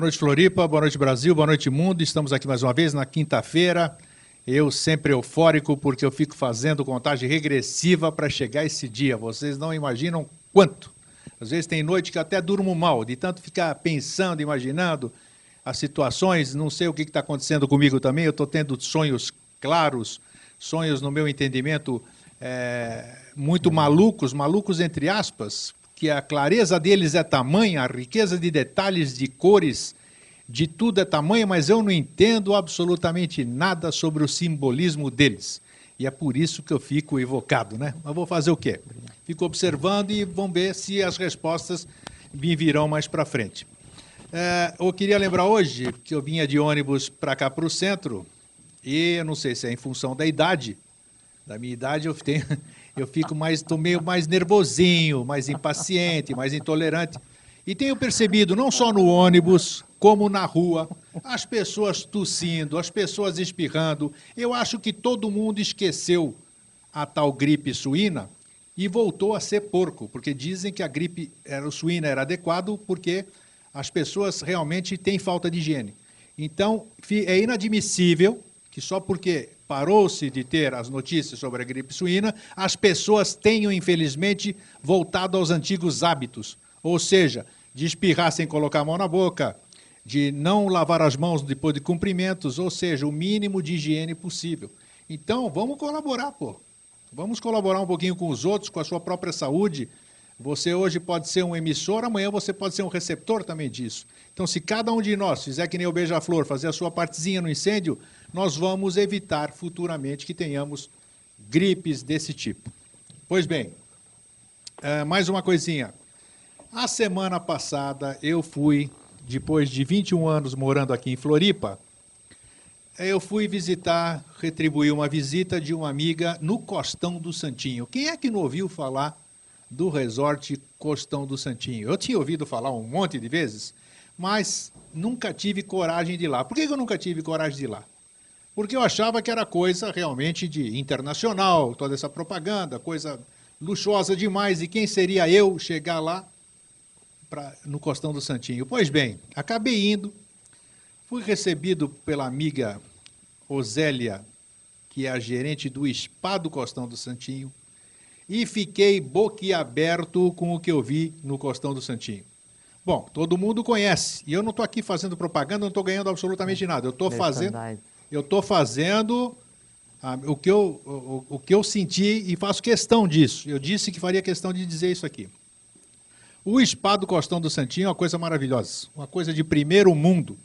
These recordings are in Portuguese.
Boa noite, Floripa. Boa noite, Brasil. Boa noite, mundo. Estamos aqui mais uma vez na quinta-feira. Eu sempre eufórico porque eu fico fazendo contagem regressiva para chegar esse dia. Vocês não imaginam quanto. Às vezes tem noite que até durmo mal, de tanto ficar pensando, imaginando as situações. Não sei o que está acontecendo comigo também. Eu estou tendo sonhos claros, sonhos, no meu entendimento, é, muito malucos, malucos entre aspas, que a clareza deles é tamanha, a riqueza de detalhes, de cores, de tudo é tamanha, mas eu não entendo absolutamente nada sobre o simbolismo deles. E é por isso que eu fico evocado, né? Mas vou fazer o quê? Fico observando e vamos ver se as respostas me virão mais para frente. É, eu queria lembrar hoje que eu vinha de ônibus para cá para o centro e eu não sei se é em função da idade, da minha idade eu tenho, eu fico mais, tô meio mais nervosinho, mais impaciente, mais intolerante. E tenho percebido, não só no ônibus, como na rua, as pessoas tossindo, as pessoas espirrando. Eu acho que todo mundo esqueceu a tal gripe suína e voltou a ser porco, porque dizem que a gripe era, suína era adequado porque as pessoas realmente têm falta de higiene. Então, é inadmissível que só porque parou-se de ter as notícias sobre a gripe suína, as pessoas tenham, infelizmente, voltado aos antigos hábitos. Ou seja, de espirrar sem colocar a mão na boca, de não lavar as mãos depois de cumprimentos, ou seja, o mínimo de higiene possível. Então, vamos colaborar, pô. Vamos colaborar um pouquinho com os outros, com a sua própria saúde. Você hoje pode ser um emissor, amanhã você pode ser um receptor também disso. Então, se cada um de nós fizer que nem o beija-flor, fazer a sua partezinha no incêndio, nós vamos evitar futuramente que tenhamos gripes desse tipo. Pois bem, é, mais uma coisinha. A semana passada eu fui, depois de 21 anos morando aqui em Floripa, eu fui visitar, retribuir uma visita de uma amiga no Costão do Santinho. Quem é que não ouviu falar do resort Costão do Santinho? Eu tinha ouvido falar um monte de vezes, mas nunca tive coragem de ir lá. Por que eu nunca tive coragem de ir lá? Porque eu achava que era coisa realmente de internacional, toda essa propaganda, coisa luxuosa demais, e quem seria eu chegar lá pra, no Costão do Santinho? Pois bem, acabei indo, fui recebido pela amiga Osélia, que é a gerente do Spa do Costão do Santinho, e fiquei boquiaberto com o que eu vi no Costão do Santinho. Bom, todo mundo conhece, e eu não estou aqui fazendo propaganda, não estou ganhando absolutamente nada, eu estou fazendo eu estou fazendo ah, o, que eu, o, o que eu senti e faço questão disso. Eu disse que faria questão de dizer isso aqui. O spa do Costão do Santinho é uma coisa maravilhosa, uma coisa de primeiro mundo,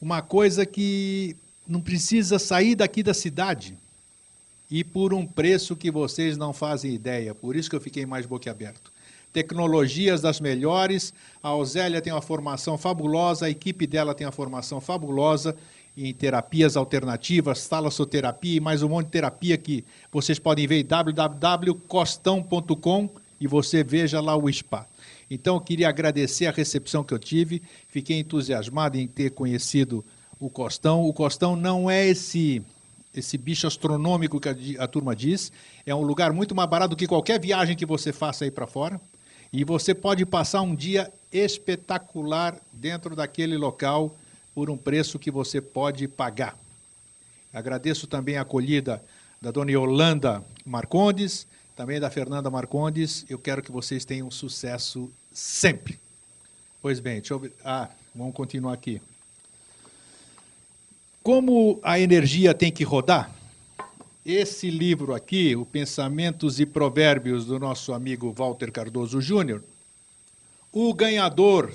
uma coisa que não precisa sair daqui da cidade e por um preço que vocês não fazem ideia. Por isso que eu fiquei mais boquiaberto. Tecnologias das melhores, a Osélia tem uma formação fabulosa, a equipe dela tem uma formação fabulosa em terapias alternativas, talassoterapia e mais um monte de terapia que vocês podem ver em www.costão.com e você veja lá o spa. Então, eu queria agradecer a recepção que eu tive, fiquei entusiasmado em ter conhecido o Costão. O Costão não é esse esse bicho astronômico que a, a turma diz, é um lugar muito mais barato do que qualquer viagem que você faça aí para fora. E você pode passar um dia espetacular dentro daquele local por um preço que você pode pagar. Agradeço também a acolhida da dona Yolanda Marcondes, também da Fernanda Marcondes. Eu quero que vocês tenham sucesso sempre. Pois bem, deixa eu... Ah, vamos continuar aqui. Como a energia tem que rodar, esse livro aqui, o Pensamentos e Provérbios do nosso amigo Walter Cardoso Júnior, o ganhador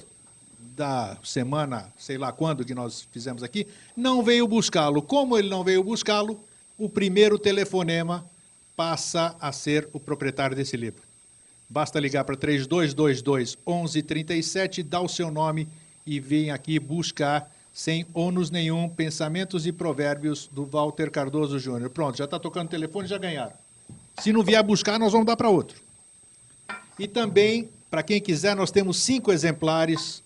da semana, sei lá quando que nós fizemos aqui, não veio buscá-lo. Como ele não veio buscá-lo, o primeiro telefonema passa a ser o proprietário desse livro. Basta ligar para 3222 1137, dá o seu nome e vem aqui buscar sem ônus nenhum pensamentos e provérbios do Walter Cardoso Júnior. Pronto, já está tocando o telefone, já ganharam. Se não vier buscar, nós vamos dar para outro. E também, para quem quiser, nós temos cinco exemplares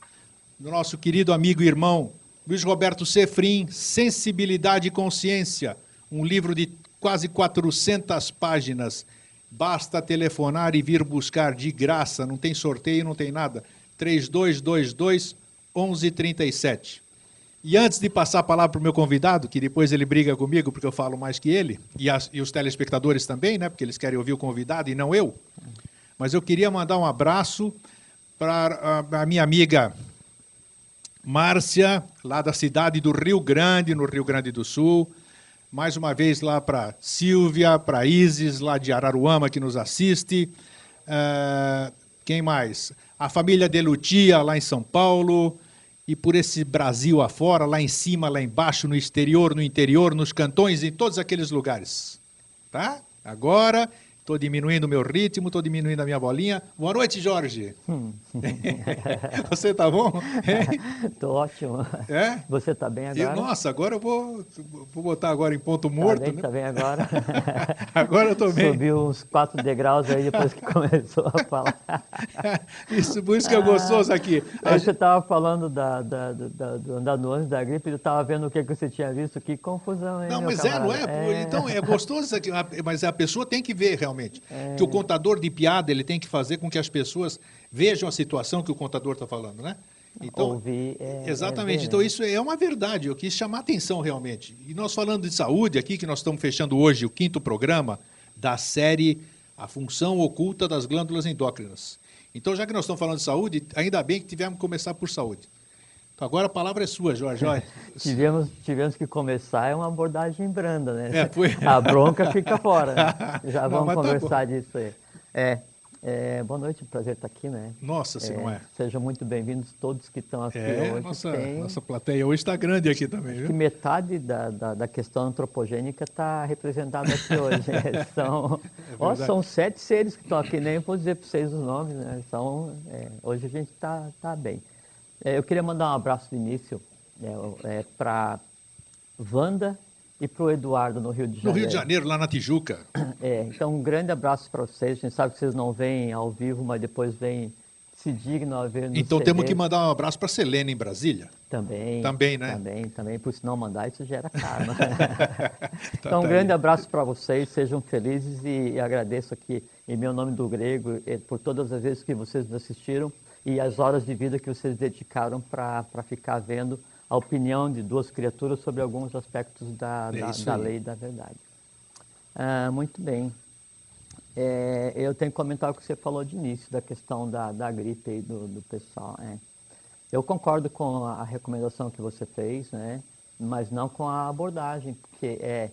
do nosso querido amigo e irmão Luiz Roberto Sefrim, Sensibilidade e Consciência, um livro de quase 400 páginas. Basta telefonar e vir buscar de graça, não tem sorteio, não tem nada. 3222 1137. E antes de passar a palavra para o meu convidado, que depois ele briga comigo porque eu falo mais que ele, e, as, e os telespectadores também, né, porque eles querem ouvir o convidado e não eu, mas eu queria mandar um abraço para a, a minha amiga Márcia, lá da cidade do Rio Grande, no Rio Grande do Sul. Mais uma vez lá para Silvia, para Isis, lá de Araruama, que nos assiste. Uh, quem mais? A família de Lutia, lá em São Paulo. E por esse Brasil afora, lá em cima, lá embaixo, no exterior, no interior, nos cantões, em todos aqueles lugares. Tá? Agora Estou diminuindo o meu ritmo, estou diminuindo a minha bolinha. Boa noite, Jorge. Hum. Você está bom? Estou ótimo. É? Você está bem agora? E, nossa, agora eu vou, vou botar agora em ponto tá morto. Está bem, né? tá bem agora. agora eu estou bem. Subiu uns quatro degraus aí depois que começou a falar. isso, por isso que é gostoso aqui. Aí você estava falando da, da, da, do andar no ônibus da gripe, eu estava vendo o que, que você tinha visto, que confusão, hein, Não, mas camarada? é, não é? é? Então, é gostoso isso aqui, mas a pessoa tem que ver realmente realmente. É... Que o contador de piada ele tem que fazer com que as pessoas vejam a situação que o contador está falando, né? Então, Ouvir é, exatamente. É então isso é uma verdade. Eu quis chamar atenção realmente. E nós falando de saúde aqui, que nós estamos fechando hoje o quinto programa da série A Função Oculta das Glândulas Endócrinas. Então, já que nós estamos falando de saúde, ainda bem que tivemos que começar por saúde. Agora a palavra é sua, Jorge. tivemos, tivemos que começar, é uma abordagem branda, né? É, foi... A bronca fica fora. Né? Já vamos tá conversar tá disso aí. É, é, boa noite, prazer estar aqui, né? Nossa, se é, não é. Sejam muito bem-vindos todos que estão aqui é, hoje. Nossa, tem, nossa plateia hoje está grande aqui também, viu? Que metade da, da, da questão antropogênica está representada aqui hoje. Né? são, é ó, são sete seres que estão aqui, nem vou dizer para vocês os nomes, né? São, é, hoje a gente está tá bem. É, eu queria mandar um abraço de início é, é para Wanda e para o Eduardo no Rio de Janeiro. No Rio de Janeiro, lá na Tijuca. É, então um grande abraço para vocês. A gente sabe que vocês não vêm ao vivo, mas depois vêm se dignam a ver no Então CD. temos que mandar um abraço para Selena em Brasília. Também. Também, né? Também, também. Por se não mandar, isso gera karma. tá, então, um tá grande aí. abraço para vocês, sejam felizes e, e, agradeço aqui, em meu nome do Grego, por todas as vezes que vocês nos assistiram e as horas de vida que vocês dedicaram para ficar vendo a opinião de duas criaturas sobre alguns aspectos da, é da, da lei da verdade. Ah, muito bem. É, eu tenho que comentar o que você falou de início, da questão da, da gripe aí do, do pessoal. É. Eu concordo com a recomendação que você fez, né? mas não com a abordagem, porque é,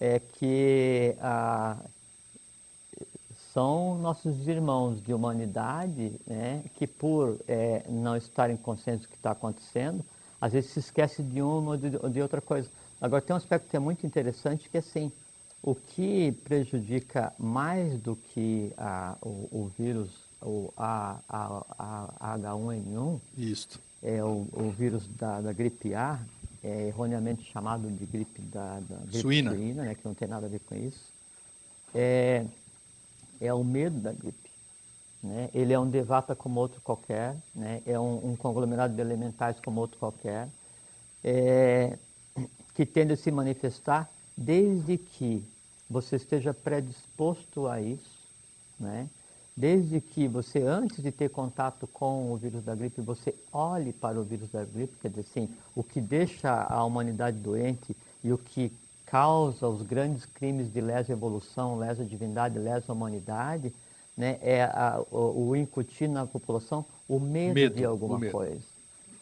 é que a, são nossos irmãos de humanidade né, que, por é, não estarem conscientes do que está acontecendo, às vezes se esquece de uma ou de, de, outra coisa. Agora, tem um aspecto que é muito interessante, que é assim, o que prejudica mais do que a, o, o, vírus, o a, a, a H1N1, Isto. é o, o vírus da, da, gripe A, é erroneamente chamado de gripe da, da gripe suína, suína né, que não tem nada a ver com isso. É, é o medo da gripe. Né? Ele é um devata como outro qualquer, né? é um, um, conglomerado de elementais como outro qualquer, é, que tende a se manifestar desde que você esteja predisposto a isso, né? desde que você, antes de ter contato com o vírus da gripe, você olhe para o vírus da gripe, quer dizer assim, o que deixa a humanidade doente e o que causa os grandes crimes de lesa evolução, lesa divindade, lesa humanidade, né, é a, o, o, incutir na população o medo, medo de alguma medo. coisa.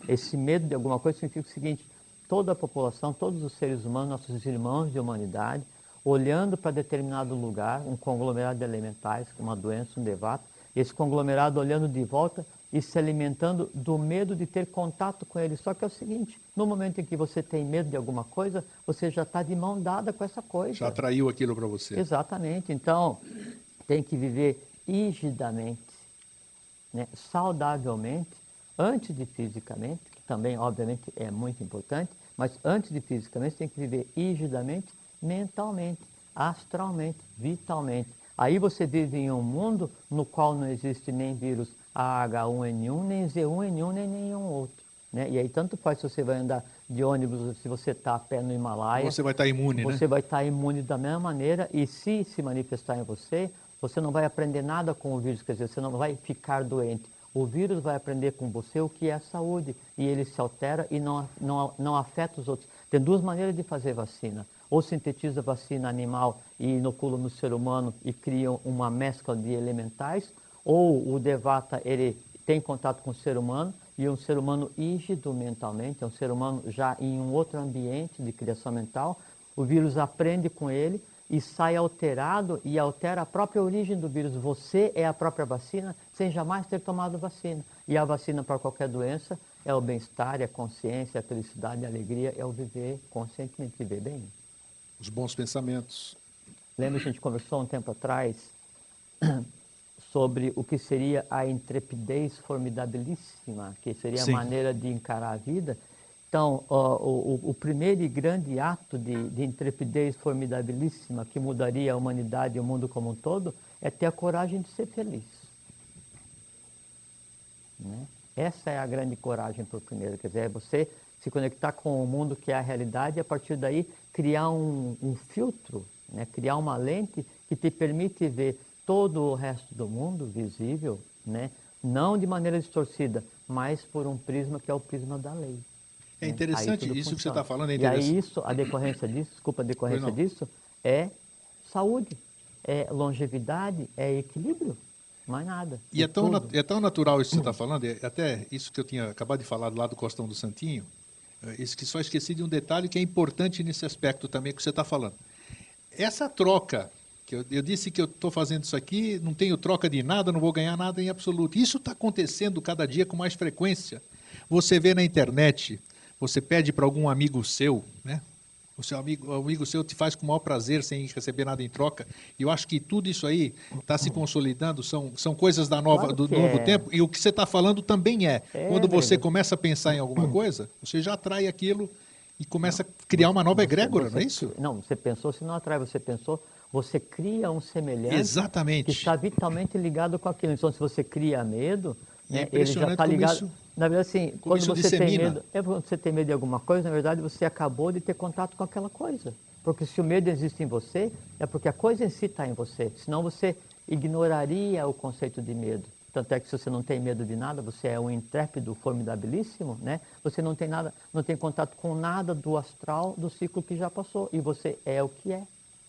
Esse medo de alguma coisa significa o seguinte: toda a população, todos os seres humanos, nossos irmãos de humanidade, olhando para determinado lugar, um conglomerado de elementais, uma doença, um devato, esse conglomerado olhando de volta e se alimentando do medo de ter contato com ele. Só que é o seguinte: no momento em que você tem medo de alguma coisa, você já está de mão dada com essa coisa. Já atraiu aquilo para você. Exatamente. Então, tem que viver rigidamente né, saudavelmente, antes de fisicamente, que também, obviamente, é muito importante, mas antes de fisicamente, você tem que viver rigidamente, mentalmente, astralmente, vitalmente. Aí você vive em um mundo no qual não existe nem vírus AH1N1, nem Z1N1, nem nenhum outro. Né? E aí tanto faz se você vai andar de ônibus, se você está a pé no Himalaia. Você vai estar tá imune, você né? Você vai estar tá imune da mesma maneira e se se manifestar em você, você não vai aprender nada com o vírus, quer dizer, você não vai ficar doente. O vírus vai aprender com você o que é saúde e ele se altera e não, não, não afeta os outros. Tem duas maneiras de fazer vacina. Ou sintetiza vacina animal e inocula no ser humano e cria uma mescla de elementais, ou o Devata ele tem contato com o ser humano e um ser humano rígido mentalmente, é um ser humano já em um outro ambiente de criação mental, o vírus aprende com ele e sai alterado e altera a própria origem do vírus. Você é a própria vacina sem jamais ter tomado vacina. E a vacina para qualquer doença é o bem-estar, é a consciência, é a felicidade, a alegria, é o viver conscientemente, viver bem. Os bons pensamentos. Lembra que a gente conversou um tempo atrás sobre o que seria a intrepidez formidabilíssima, que seria Sim. a maneira de encarar a vida. Então, o, o, o primeiro e grande ato de, de, intrepidez formidabilíssima que mudaria a humanidade e o mundo como um todo é ter a coragem de ser feliz. Né? Essa é a grande coragem para o primeiro, quer dizer, é você se conectar com o mundo que é a realidade e a partir daí criar um, um filtro, né? criar uma lente que te permite ver todo o resto do mundo visível, né? não de maneira distorcida, mas por um prisma que é o prisma da lei. É né? interessante isso funciona. que você está falando. É e aí isso, a decorrência disso, desculpa, a decorrência disso é saúde, é longevidade, é equilíbrio, mais nada. E é tão, é tão natural isso que você está falando, é até isso que eu tinha acabado de falar lá do Costão do Santinho, é, isso que só esqueci de um detalhe que é importante nesse aspecto também que você está falando. Essa troca que eu, eu disse que eu estou fazendo isso aqui, não tenho troca de nada, não vou ganhar nada em absoluto. Isso está acontecendo cada dia com mais frequência. Você vê na internet, você pede para algum amigo seu, né? O seu amigo, o amigo seu te faz com o maior prazer sem receber nada em troca. E eu acho que tudo isso aí está se consolidando, são, são coisas da nova, claro do novo é. tempo. E o que você está falando também é. é Quando você mesmo. começa a pensar em alguma coisa, você já atrai aquilo e começa não, a criar uma nova egrégora, não é isso? Não, você pensou, se não atrai, você pensou, você cria um semelhante Exatamente. que está vitalmente ligado com aquilo. Então, se você cria medo, né, é ele já está ligado. Isso, na verdade, assim, quando você dissemina. tem medo, é quando você tem medo de alguma coisa, na verdade, você acabou de ter contato com aquela coisa. Porque se o medo existe em você, é porque a coisa em si está em você. Senão você ignoraria o conceito de medo. Tanto é que se você não tem medo de nada, você é um intrépido formidabilíssimo, né? Você não tem nada, não tem contato com nada do astral do ciclo que já passou e você é o que é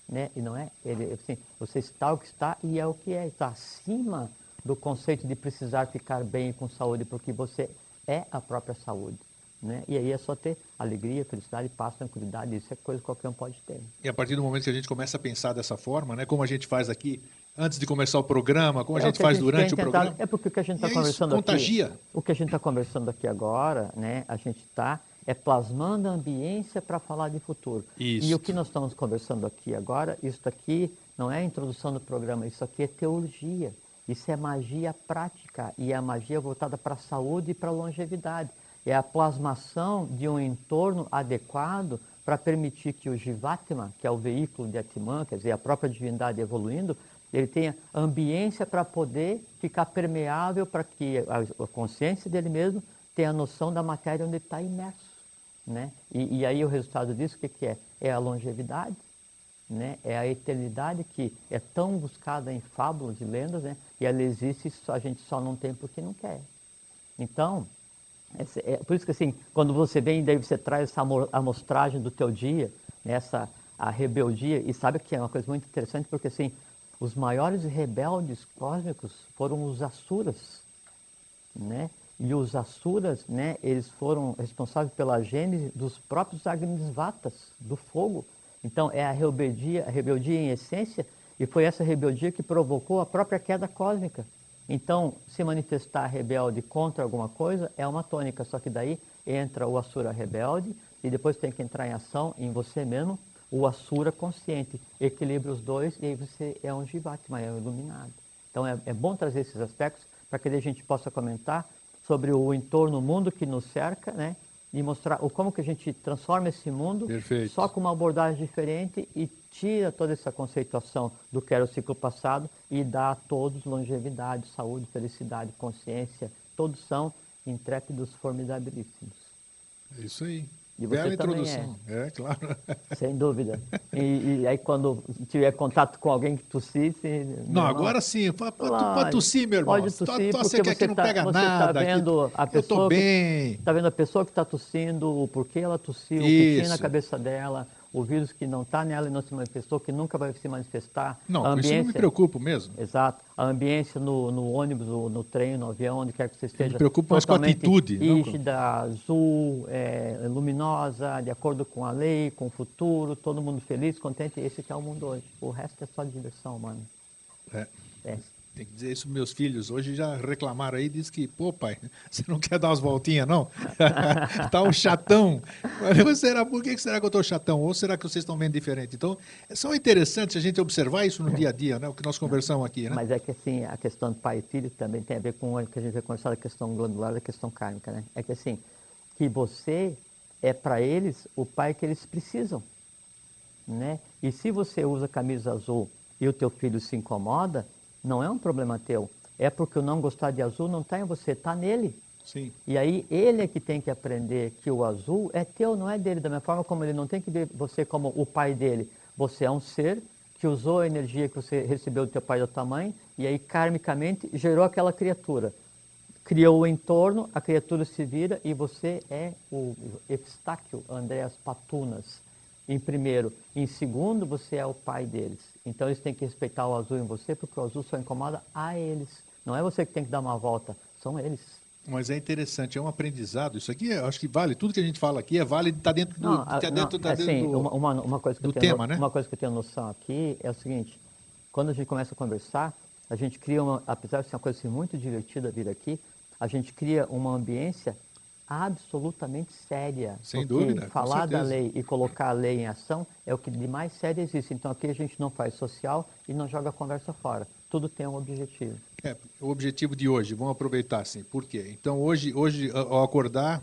né? E não é ele, assim, você está o que está e é o que é, está acima do conceito de precisar ficar bem com saúde, porque você é a própria saúde. Né? E aí é só ter alegria, felicidade, paz, tranquilidade, isso é coisa que qualquer um pode ter. E a partir do momento que a gente começa a pensar dessa forma, né, como a gente faz aqui antes de começar o programa, como é a gente faz a gente durante o programa. É porque o que a gente está conversando aqui. O que a gente está conversando aqui agora, né, a gente está é plasmando a ambiência para falar de futuro. E o que nós estamos conversando aqui agora, isso aqui não é a introdução do programa, isso aqui é teologia. Isso é magia prática e é a magia voltada para a saúde e para a longevidade. É a plasmação de um entorno adequado para permitir que o Jivatma, que é o veículo de Atman, quer dizer, a própria divindade evoluindo, ele tenha ambiência para poder ficar permeável para que a consciência dele mesmo tenha a noção da matéria onde ele está imerso. Né? E, e, aí o resultado disso, o que, que é? É a longevidade, né? é a eternidade que é tão buscada em fábulas e lendas, né? e ela existe, a gente só não tem porque não quer. Então, é, por isso que assim, quando você vem, daí você traz essa amostragem do teu dia, né? essa a rebeldia, e sabe que é uma coisa muito interessante, porque assim, os maiores rebeldes cósmicos foram os Asuras, né? E os Asuras, né, eles foram responsáveis pela gênese dos próprios Agnisvatas, do fogo. Então, é a rebeldia, a rebeldia em essência, e foi essa rebeldia que provocou a própria queda cósmica. Então, se manifestar rebelde contra alguma coisa é uma tônica, só que daí entra o Asura rebelde e depois tem que entrar em ação em você mesmo, o Asura consciente. Equilibra os dois e aí você é um Jivatma, é um iluminado. Então, é, é bom trazer esses aspectos para que a gente possa comentar sobre o entorno, o mundo que nos cerca, né? E mostrar o como que a gente transforma esse mundo Perfeito. só com uma abordagem diferente e tira toda essa conceituação do que era o ciclo passado e dá a todos longevidade, saúde, felicidade, consciência. Todos são intrépidos formidabilíssimos. É isso aí. E você Bela também introdução. É. claro. Sem dúvida. E, e aí quando tiver contato com alguém que tossisse... Não, agora irmão, sim. Claro. pode tossir, meu irmão. Pode To- tossir, tosse porque você não tá- pega você tá nada. aqui- vendo a Eu pessoa que- bem. Está vendo a pessoa que está tossindo, o porquê ela tossiu, o que tinha na cabeça dela, o vírus que não está nela e não se manifestou, que nunca vai se manifestar. Não, a com isso eu não me ambiência, preocupo mesmo. Exato. A ambiência no, no ônibus, no, no trem, no avião, onde quer que você esteja. preocupo mais com a atitude, com- Rígida, azul, é, luminosa, de acordo com a lei, com o futuro, todo mundo feliz, contente. Esse que é o mundo hoje. O resto é só diversão, mano. É. É. Tem que dizer isso para meus filhos. Hoje já reclamaram aí, diz que, pô, pai, você não quer dar umas voltinhas, não? tá um chatão. Falei, será, por que será que eu estou chatão? Ou será que vocês estão vendo diferente? Então, é só interessante a gente observar isso no dia a dia, né? O que nós conversamos aqui, né? Mas é que assim, a questão do pai e filho também tem a ver com o que a gente vai conversar da questão glandular da questão kármica, né? É que assim, que você é para eles o pai que eles precisam, né? E se você usa camisa azul e o teu filho se incomoda, não é um problema teu. É porque o não gostar de azul não está em você, está nele. Sim. E aí ele é que tem que aprender que o azul é teu, não é dele. Da mesma forma como ele não tem que ver você como o pai dele. Você é um ser que usou a energia que você recebeu do teu pai e da tua mãe e aí karmicamente gerou aquela criatura. Criou o entorno, a criatura se vira e você é o Epistáquio Andréas Patunas. Em primeiro. Em segundo, você é o pai deles. Então eles têm que respeitar o azul em você porque o azul só incomoda a eles. Não é você que tem que dar uma volta, são eles. Mas é interessante, é um aprendizado. Isso aqui, eu acho que vale. Tudo que a gente fala aqui é válido, está dentro do. Não, tá dentro, tá assim, do- uma, uma, uma coisa que do tema, no- né? uma coisa que eu tenho noção aqui é o seguinte: quando a gente começa a conversar, a gente cria uma, apesar de ser uma coisa assim, muito divertida vir aqui, a gente cria uma ambiência absolutamente séria. Sem porque dúvida, falar da lei e colocar a lei em ação é o que de mais sério existe. Então aqui a gente não faz social e não joga a conversa fora. Tudo tem um objetivo. É, o objetivo de hoje, vamos aproveitar assim. Por quê? Então, hoje, hoje ao acordar,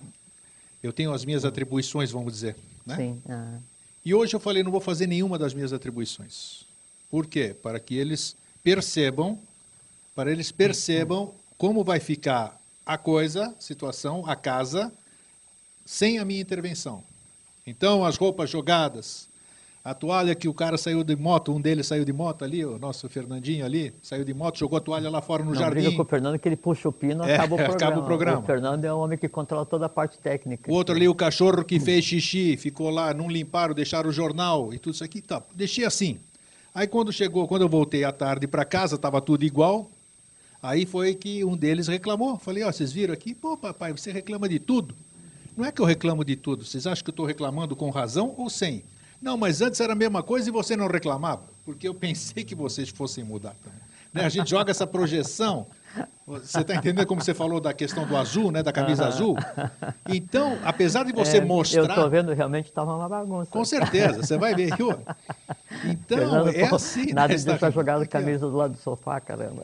eu tenho as minhas atribuições, vamos dizer. Né? Sim. ah, E hoje eu falei, não vou fazer nenhuma das minhas atribuições. Por quê? Para que eles percebam, para eles percebam como vai ficar a coisa, situação, a casa, sem a minha intervenção. Então, as roupas jogadas, a toalha que o cara saiu de moto, um deles saiu de moto ali, o nosso Fernandinho ali, saiu de moto, jogou a toalha lá fora no não jardim. briga com o Fernando que ele puxa o pino É, acaba o programa. acaba o programa. Fernando é o homem que controla toda a parte técnica. O outro ali, o cachorro que fez xixi, ficou lá, não limparam, deixaram o jornal e tudo isso aqui. Tá, deixei assim. Aí quando chegou, quando eu voltei à tarde para casa, estava tudo igual. Aí foi que um deles reclamou. Falei, ó, vocês viram aqui? Pô, papai, você reclama de tudo. Não é que eu reclamo de tudo. Vocês acham que eu estou reclamando com razão ou sem? Não, mas antes era a mesma coisa e você não reclamava. Porque eu pensei que vocês fossem mudar. Né? A gente joga essa projeção. Você está entendendo como você falou da questão do azul, né? Da camisa azul? Então, apesar de você É, mostrar. Eu estou vendo, realmente estava uma bagunça. Com certeza, você vai ver, viu? Então, Fernando, é pô, assim, Nada né? disso Está- tá jogado aqui, ó. camisa do lado do sofá, caramba.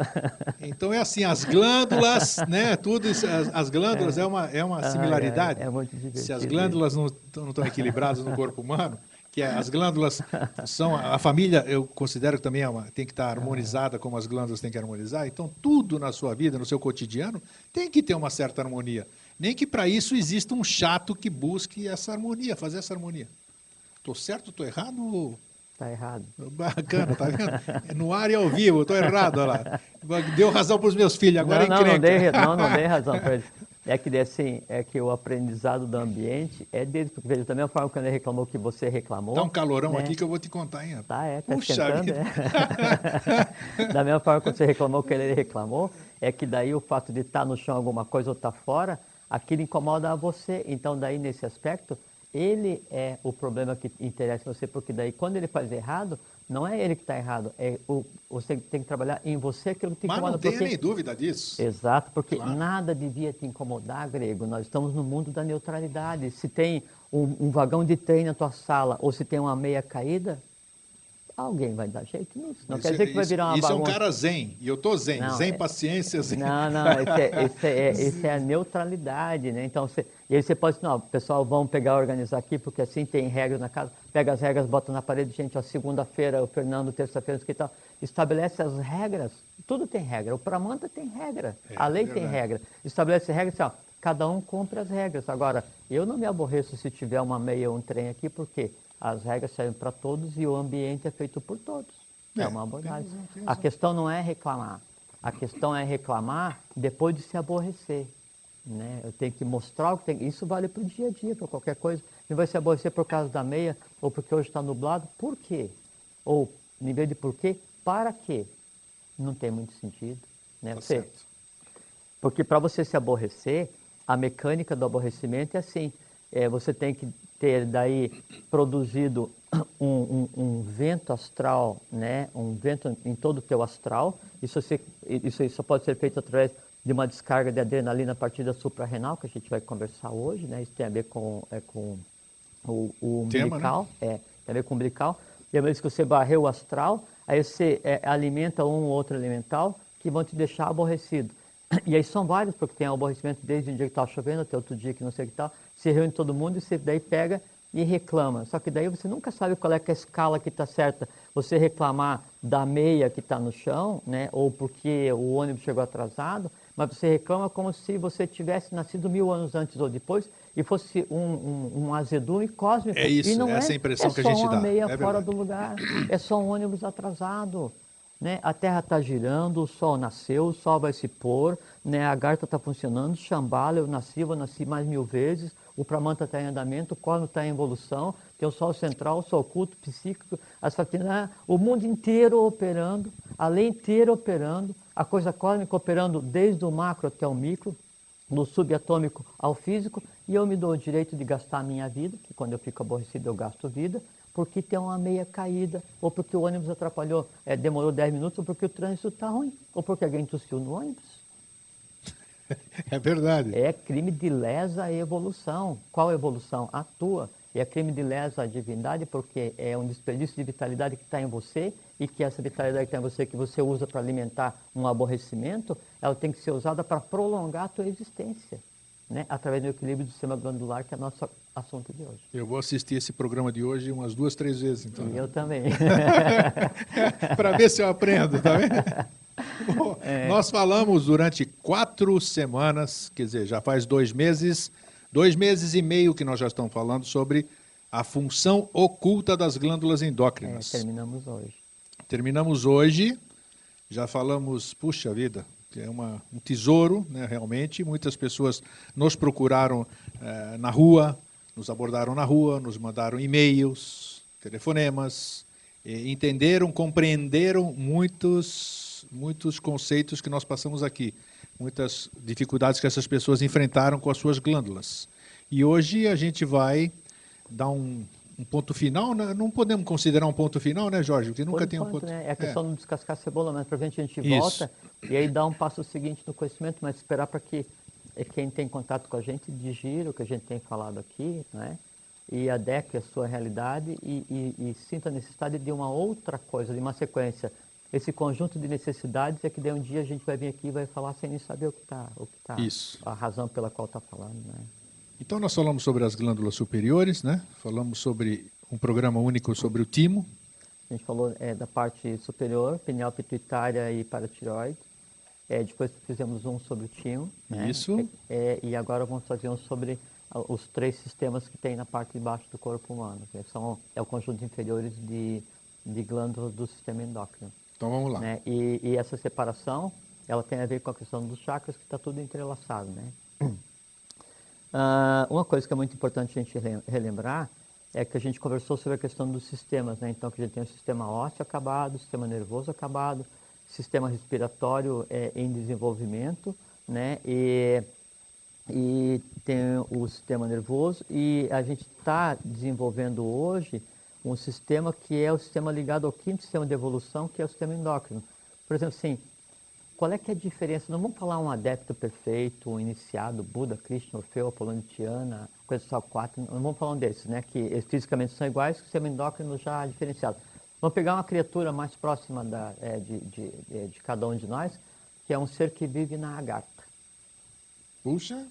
Então é assim, as glândulas, né? Tudo isso, as, as glândulas é, uma, é uma similaridade. ai, é muito divertido Se as glândulas não estão equilibradas no corpo humano, que é- as glândulas são a família, eu considero que também é uma, tem que estar harmonizada como as glândulas têm que harmonizar. Então tudo na sua vida, no seu cotidiano, tem que ter uma certa harmonia. Nem que para isso exista um chato que busque essa harmonia, fazer essa harmonia. Estou certo, estou errado? Tá errado. Bacana, tá vendo? No ar e ao vivo, estou errado, olha lá. Deu razão para os meus filhos, agora não, é não, não, encrenca. dei, não, não dei razão para eles. É que assim, é que o aprendizado do ambiente é deles, porque veja, da mesma forma que ele reclamou que você reclamou. Tá um calorão né? aqui que eu vou te contar, hein? Tá, é, tá Puxa esquentando, vida. é. da mesma forma que você reclamou que ele reclamou, é que daí o fato de estar no chão alguma coisa ou estar fora, aquilo incomoda a você. Então daí nesse aspecto, ele é o problema que interessa você, porque daí quando ele faz errado, não é ele que está errado, é o, você tem que trabalhar em você aquilo que te Mas incomoda. não tenha porque- nem dúvida disso. Exato, porque Claro. nada devia te incomodar, grego. Nós estamos no mundo da neutralidade. Se tem um, um vagão de trem na tua sala ou se tem uma meia caída, Alguém vai dar jeito nisso. Não isso, quer dizer que vai virar uma isso bagunça. Isso é um cara zen, e eu tô zen. Não, zen, é... paciência, zen. Não, não, isso é, isso é, isso é a neutralidade, né? Então, você, e aí você pode não, pessoal, vamos pegar, organizar aqui, porque assim tem regras na casa. Pega as regras, bota na parede, gente, ó, segunda-feira, o Fernando, terça-feira, que tal. Estabelece as regras. Tudo tem regra. O Pramanta tem regra. É, a lei verdade. tem regra. Estabelece regras, assim, ó, cada um cumpre as regras. Agora, eu não me aborreço se tiver uma meia ou um trem aqui, porque as regras servem para todos e o ambiente é feito por todos. É, É, uma abordagem. tem razão, tem A razão. questão não é reclamar. A questão é reclamar depois de se aborrecer. Né? Eu tenho que mostrar o que tem. Isso vale para o dia a dia, para qualquer coisa. Não vai se aborrecer por causa da meia ou porque hoje está nublado. Por quê? Ou, em vez de por quê, para quê? Não tem muito sentido. Né? Tá Você- certo. porque para você se aborrecer, a mecânica do aborrecimento é assim: é, você tem que ter daí produzido um, um- um vento astral, né? um vento em todo o teu astral. Isso, se- isso, isso pode ser feito através de uma descarga de adrenalina a partir da suprarrenal, que a gente vai conversar hoje. Né? Isso tem a ver com, é, com o, o Tema, né? umbilical. É, tem a ver com o umbilical. E uma vez que você varreu o astral, aí você é, alimenta um ou outro elemental que vão te deixar aborrecido. E aí são vários, porque tem aborrecimento desde um dia que estava chovendo até outro dia que não sei o que tal. Se reúne todo mundo e você daí pega e reclama. Só que daí você nunca sabe qual é, é a escala que está certa. Você reclamar da meia que está no chão, né? ou porque o ônibus chegou atrasado, mas você reclama como se você tivesse nascido mil anos antes ou depois e fosse um, um, um azedume cósmico. É isso, e não essa é a é, impressão é que a só gente uma dá. meia É fora do lugar. É só um ônibus atrasado. Né? A Terra está girando, o Sol nasceu, o Sol vai se pôr, né? a Garta está funcionando, Shambhala, eu nasci, eu nasci mais mil vezes, o Pramanta está em andamento, o Cosmo está em evolução, tem o Sol central, o Sol oculto, psíquico, as fatinas, o mundo inteiro operando, a lei inteira operando, a coisa cósmica operando desde o macro até o micro, do subatômico ao físico, e eu me dou o direito de gastar a minha vida, que quando eu fico aborrecido eu gasto vida, porque tem uma meia caída, ou porque o ônibus atrapalhou, eh, demorou 10 minutos, ou porque o trânsito está ruim, ou porque alguém tossiu no ônibus. É verdade. É crime de lesa evolução. Qual evolução? A tua. E é crime de lesa à divindade porque é um desperdício de vitalidade que está em você e que essa vitalidade que está em você, que você usa para alimentar um aborrecimento, ela tem que ser usada para prolongar a tua existência, né? através do equilíbrio do sistema glandular, que é o nosso assunto de hoje. Eu vou assistir esse programa de hoje umas duas, três vezes, então. E eu também. para ver se eu aprendo, tá vendo? Bom, É. Nós falamos durante quatro semanas, quer dizer, já faz dois meses, dois meses e meio que nós já estamos falando sobre a função oculta das glândulas É, endócrinas. terminamos hoje. Terminamos hoje, já falamos, puxa vida, é uma, um tesouro, né, realmente. Muitas pessoas nos procuraram eh, na rua, nos abordaram na rua, nos mandaram e-mails, telefonemas, entenderam, compreenderam muitos, muitos conceitos que nós passamos aqui, muitas dificuldades que essas pessoas enfrentaram com as suas glândulas. E hoje a gente vai dar um, um ponto final, né? não podemos considerar um ponto final, né, Jorge? Porque nunca Por tem um ponto. né? É a questão de descascar a cebola, mas para frente a gente Isso. volta e aí dá um passo seguinte no conhecimento, mas esperar para que quem tem contato com a gente digira o que a gente tem falado aqui, né? E adeque a sua realidade e, e- e sinta a necessidade de uma outra coisa, de uma sequência. Esse conjunto de necessidades é que daí um dia a gente vai vir aqui e vai falar sem nem saber o que está, o que tá, Isso. a razão pela qual está falando, né? Então nós falamos sobre as glândulas superiores, né? Falamos sobre um programa único sobre o timo. A gente falou é, da parte superior, pineal pituitária e paratireoide. É, depois fizemos um sobre o timo. Né? Isso. É, e agora vamos fazer um sobre os três sistemas que tem na parte de baixo do corpo humano. Que são, é o conjunto inferiores de, de glândulas do sistema endócrino. Então vamos lá. Né? E, e essa separação, ela tem a ver com a questão dos chakras, que está tudo entrelaçado. Né? Ah, uma coisa que é muito importante a gente rele- relembrar é que a gente conversou sobre a questão dos sistemas, né? Então, que a gente tem o sistema ósseo acabado, o sistema nervoso acabado, sistema respiratório é, em desenvolvimento, né? E, e tem o sistema nervoso e a gente está desenvolvendo hoje um sistema que é o sistema ligado ao quinto sistema de evolução, que é o sistema endócrino. Por exemplo, assim, qual é que é a diferença? Não vamos falar um adepto perfeito, um iniciado, Buda, Krishna, Orfeu, Apolônio Tiana, coisa só quatro, não vamos falar um desses, né? Que eles fisicamente são iguais, que o sistema endócrino já é diferenciado. Vamos pegar uma criatura mais próxima da, é, de, de, de, de cada um de nós, que é um ser que vive na agarta. Puxa,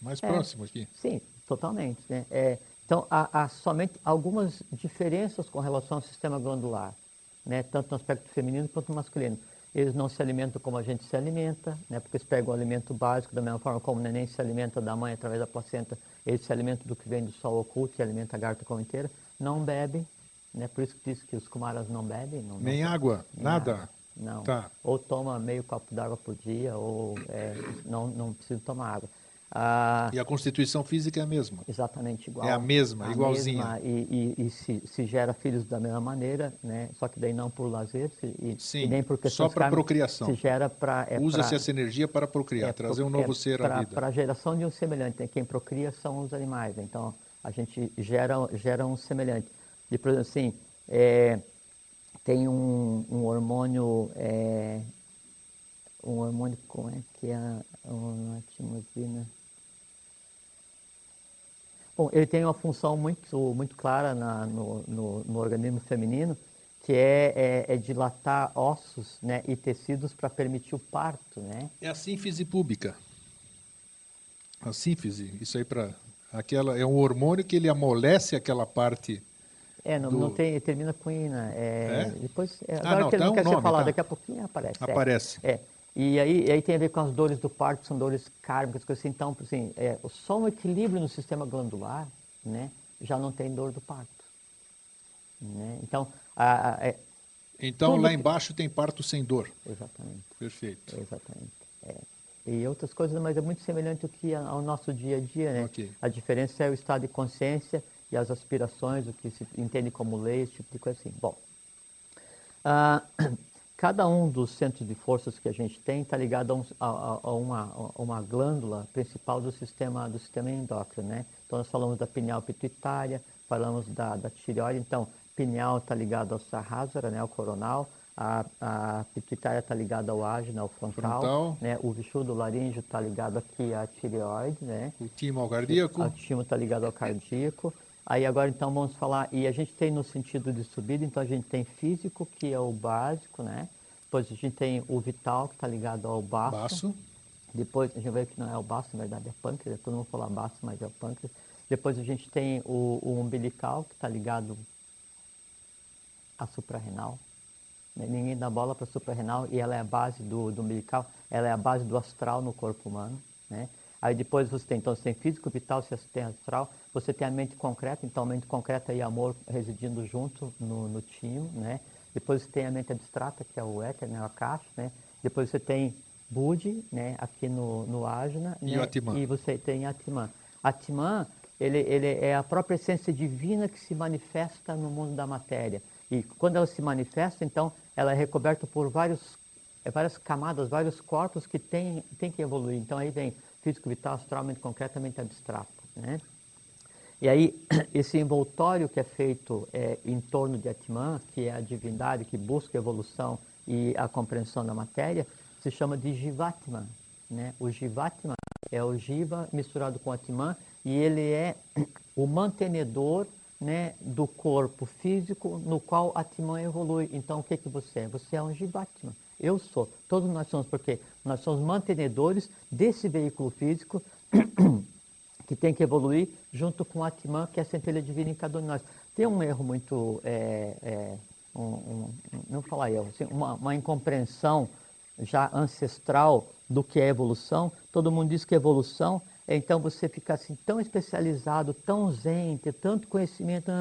mais É. próximo aqui. Sim, totalmente. Né? É, então, há, há somente algumas diferenças com relação ao sistema glandular, né? tanto no aspecto feminino quanto no masculino. Eles não se alimentam como a gente se alimenta, né? porque eles pegam o alimento básico, da mesma forma como o neném se alimenta da mãe através da placenta, eles se alimentam do que vem do sol oculto e alimenta a garta como inteira. Não bebem, né? por isso que diz que os kumaras não bebem. Não, Nem não, água, nem nada. água. Não. Tá. Ou toma meio copo d'água por dia, ou é, não, não precisa tomar água. Ah, E a constituição física é a mesma. exatamente igual. É a mesma, igualzinha. mesma, e e, e se, se gera filhos da mesma maneira, né? só que daí não por lazer se- e, Sim, e nem por só questões kármicas, procriação. Se gera para... É Usa-se essa energia para procriar, é trazer um novo é ser pra- à vida. Para a geração de um semelhante. né? Quem procria são os animais. Então, a gente gera, gera um semelhante. E, por exemplo, assim, é, tem um, um hormônio... é, um hormônio, como é que é? a- Uma timosina... Bom, ele tem uma função muito, muito clara na- no, no- no organismo feminino, que é, é- é dilatar ossos né, e tecidos para permitir o parto, né? É a sínfise púbica. A sínfise, isso aí para aquela é um hormônio que ele amolece aquela parte. É, não, Do- não tem, termina com ina. É, É? Depois, é, Ah, agora não, que ele não um quer ser nome, falado, tá. daqui a pouquinho aparece. é. Aparece. É. E aí, e aí tem a ver com as dores do parto, são dores kármicas, coisas assim. Então, assim, é, só um equilíbrio no sistema glandular, né, já não tem dor do parto. Né? Então, a, a- é, Então lá que- embaixo tem parto sem dor. exatamente. Perfeito. Exatamente. é. E outras coisas, mas é muito semelhante ao que a- ao nosso dia a dia, né? Ok. A diferença é o estado de consciência e as aspirações, o que se entende como lei, esse tipo de coisa assim. Bom, ah, cada um dos centros de forças que a gente tem está ligado a, um- a- a- uma, a uma glândula principal do sistema, do sistema endócrino, né? Então, nós falamos da pineal pituitária, falamos da, da tireoide, então, pineal está ligado ao sahasrara, né, ao coronal, a, a pituitária está ligada ao ágina, ao frontal, Frontal. né? o vixudo laríngeo está ligado aqui à tireoide, né? O timo ao cardíaco. O timo está ligado ao cardíaco. Aí agora então vamos falar, e a gente tem no sentido de subida, então a gente tem físico, que é o básico, né? Depois a gente tem o vital, que está ligado ao baço. Baço. Depois, a gente ver que não é o baço, na verdade é pâncreas, todo mundo fala baço, mas é o pâncreas. Depois a gente tem o, o umbilical, que está ligado à suprarrenal. né? Ninguém dá bola para a suprarrenal e ela é a base do, do umbilical, ela é a base do astral no corpo humano. Né? Aí depois você tem, então você tem físico, vital, você tem astral, você tem a mente concreta, então a mente concreta e amor residindo junto no, no timo, né? Depois você tem a mente abstrata, que é o éter, né? a caixa, né? Depois você tem Budi, né? Aqui no, no Ajna. E né? o Atman. E você tem Atman. Atman, ele, ele é a própria essência divina que se manifesta no mundo da matéria. E quando ela se manifesta, então, ela é recoberta por vários, várias camadas, vários corpos que têm tem que evoluir. Então, aí vem físico, vital, astral, mente concreta, mente abstrata. Né? E aí, esse envoltório que é feito é, em torno de Atman, que é a divindade que busca a evolução e a compreensão da matéria, se chama de Jivatman. Né? O Jivatman é o Jiva misturado com Atman e ele é o mantenedor né, do corpo físico no qual Atman evolui. Então, o que, que você é? Você é um Jivatman. Eu sou. Todos nós somos, porque nós somos mantenedores desse veículo físico que tem que evoluir junto com o Atman, que é a centelha divina em cada um de nós. Tem um erro muito, é, é, um, um, não vou falar erro, assim, uma, uma incompreensão já ancestral do que é evolução. Todo mundo diz que evolução é então você ficar assim tão especializado, tão zen, ter tanto conhecimento,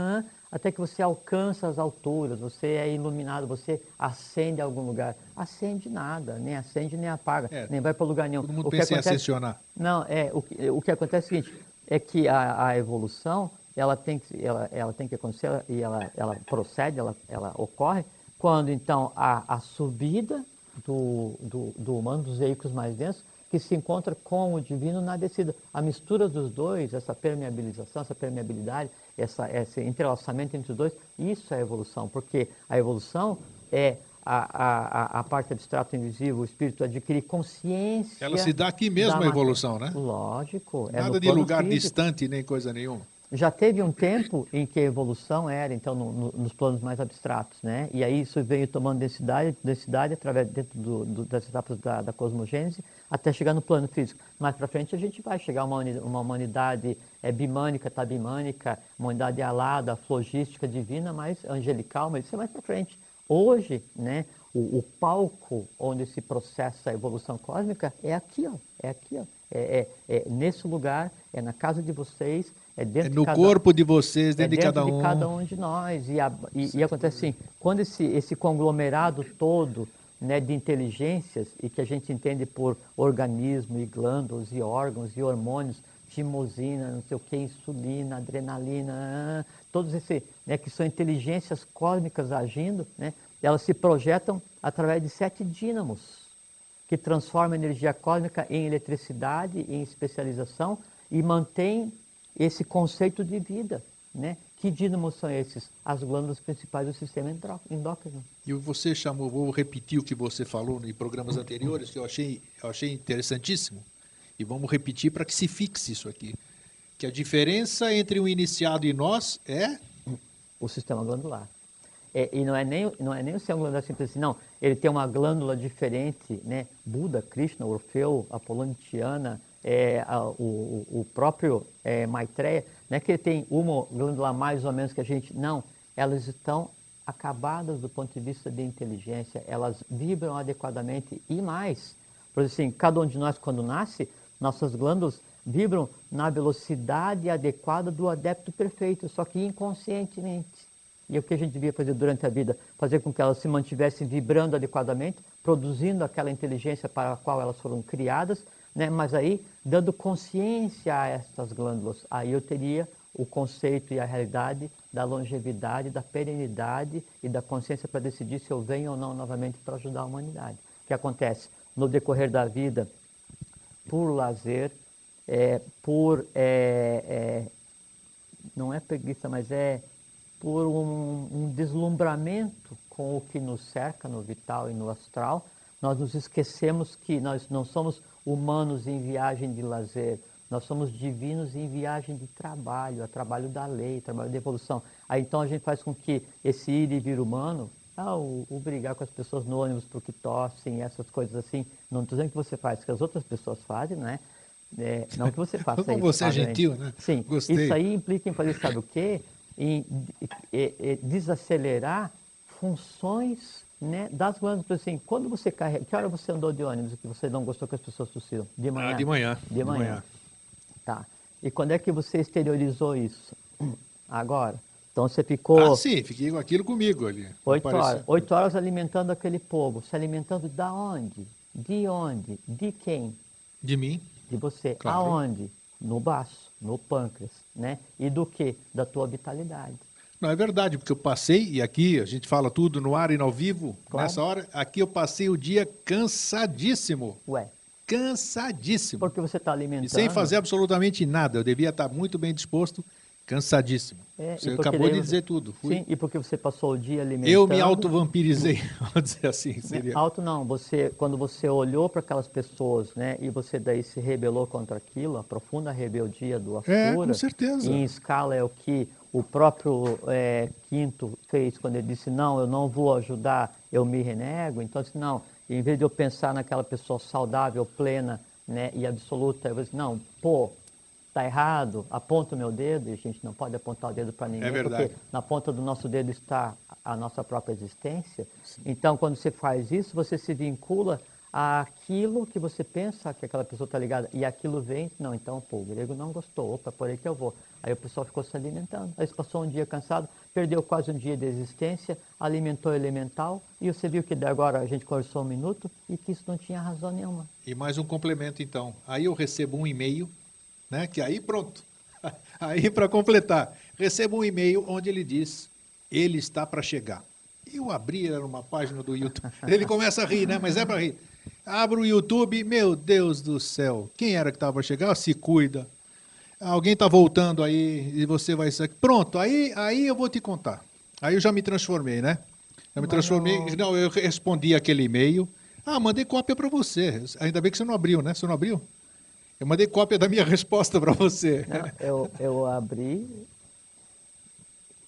até que você alcança as alturas, você é iluminado, você acende a algum lugar. Acende nada, nem acende nem apaga, É, nem vai para lugar nenhum. Todo mundo O que pensa em acontece- ascensionar. não, é, o, que- o que acontece é o seguinte, é que a, a evolução, ela tem que, ela, ela tem que acontecer ela- e ela, ela procede, ela, ela ocorre, quando então a, a subida do, do, do humano, dos veículos mais densos, que se encontra com o divino na descida. A mistura dos dois, essa permeabilização, essa permeabilidade, essa, esse entrelaçamento entre os dois, isso é evolução, porque a evolução é a, a, a- parte abstrata invisível, o espírito adquirir consciência. Ela se dá aqui mesmo a evolução, né? Lógico. é Nada de plano lugar físico. distante nem coisa nenhuma. Já teve um tempo em que a evolução era, então, no, no, nos planos mais abstratos, né? E aí isso veio tomando densidade, densidade através dentro do, do, das etapas da, da, cosmogênese, até chegar no plano físico. Mais para frente a gente vai chegar a uma, uma humanidade é, bimânica, tabimânica, uma humanidade alada, flogística, divina, mais angelical, mas isso é mais para frente. Hoje, né, o, o, palco onde se processa a evolução cósmica é aqui, ó, é aqui, ó. É, é, é nesse lugar, é na casa de vocês, é dentro é no de cada, corpo de vocês, dentro, é dentro de cada um. de cada um de nós. E, a, e, e acontece assim, quando esse, esse conglomerado todo né, de inteligências, e que a gente entende por organismo, e glândulas, e órgãos, e hormônios, timosina, não sei o que, insulina, adrenalina, todos esses, né, que são inteligências cósmicas agindo, né, elas se projetam através de sete dínamos, que transformam a energia cósmica em eletricidade, em especialização, e mantém esse conceito de vida. Né? Que dínamos são esses? As glândulas principais do sistema endócrino. E você chamou, vou repetir o que você falou em programas anteriores, que eu achei, eu achei interessantíssimo. E vamos repetir para que se fixe isso aqui. Que a diferença entre o iniciado e nós é. O sistema glandular. É, e não é, nem, não é nem o sistema glandular simples assim, não. Ele tem uma glândula diferente, né? Buda, Krishna, Orfeu, Apolônio Tiana, é, a, o, o, próprio é, Maitreya, não é que ele tem uma glândula mais ou menos que a gente, não, elas estão acabadas do ponto de vista de inteligência, elas vibram adequadamente e mais. Por assim, cada um de nós quando nasce, nossas glândulas vibram na velocidade adequada do adepto perfeito, só que inconscientemente. E o que a gente devia fazer durante a vida? Fazer com que elas se mantivessem vibrando adequadamente, produzindo aquela inteligência para a qual elas foram criadas, né? mas aí dando consciência a essas glândulas. Aí eu teria o conceito e a realidade da longevidade, da perenidade e da consciência para decidir se eu venho ou não novamente para ajudar a humanidade. O que acontece? No decorrer da vida, por lazer, é, por. É, é, não é preguiça, mas é por um, um deslumbramento com o que nos cerca no vital e no astral, nós nos esquecemos que nós não somos humanos em viagem de lazer, nós somos divinos em viagem de trabalho, a trabalho da lei, trabalho de evolução. Aí então a gente faz com que esse ir e vir humano, ah, o, o brigar com as pessoas no ônibus porque tossem, essas coisas assim, não estou dizendo que você faz, que as outras pessoas fazem, né? É, não que você faça Como você é gentil, né? Sim, Gostei. isso aí implica em fazer, sabe o quê? Em, em, em desacelerar funções né, das glândulas, assim, quando você carrega, que hora você andou de ônibus que você não gostou que as pessoas tossiram? De manhã? Ah, de manhã. De manhã. De manhã. Tá. E quando é que você exteriorizou isso? Agora. Então você ficou... Ah, sim, fiquei com aquilo comigo ali. Oito horas. Oito horas alimentando aquele povo. Se alimentando da onde? De onde? De quem? De mim. De você. Claro. Aonde? No baço, no pâncreas, né? E do que? Da tua vitalidade. Não, é verdade, porque eu passei, e aqui a gente fala tudo no ar e ao vivo, claro. nessa hora, aqui eu passei o dia cansadíssimo. Ué. Cansadíssimo. Porque você está alimentando. E sem fazer absolutamente nada. Eu devia estar muito bem disposto, cansadíssimo. É, você acabou de dizer tudo. Fui. Sim, e porque você passou o dia alimentando. Eu me auto-vampirizei, vamos dizer assim. Seria... Auto não, você, quando você olhou para aquelas pessoas, né, e você daí se rebelou contra aquilo, a profunda rebeldia do Asura. É, com certeza. em escala é o que o próprio é, Quinto fez quando ele disse: Não, eu não vou ajudar, eu me renego. Então, assim, não, em vez de eu pensar naquela pessoa saudável, plena né, e absoluta, eu dizer: Não, pô, está errado, aponta o meu dedo, e a gente não pode apontar o dedo para ninguém, é porque na ponta do nosso dedo está a nossa própria existência. Sim. Então, quando você faz isso, você se vincula àquilo que você pensa que aquela pessoa está ligada, e aquilo vem, não, então, pô, o grego não gostou, opa, por aí que eu vou. Aí o pessoal ficou se alimentando. Aí passou um dia cansado, perdeu quase um dia de existência, alimentou elemental, e você viu que agora a gente conversou um minuto e que isso não tinha razão nenhuma. E mais um complemento então. Aí eu recebo um e-mail, né? Que aí pronto. Aí para completar, recebo um e-mail onde ele diz: ele está para chegar. Eu abri, era uma página do YouTube. Ele começa a rir, né? Mas é para rir. Abro o YouTube, meu Deus do céu. Quem era que estava para chegar? Se cuida alguém está voltando aí e você vai ser. Pronto, aí, aí eu vou te contar. Aí eu já me transformei, né? Eu me transformei. Não, eu respondi aquele e-mail. Ah, mandei cópia para você. Ainda bem que você não abriu, né? Você não abriu? Eu mandei cópia da minha resposta para você. Não, eu, eu abri,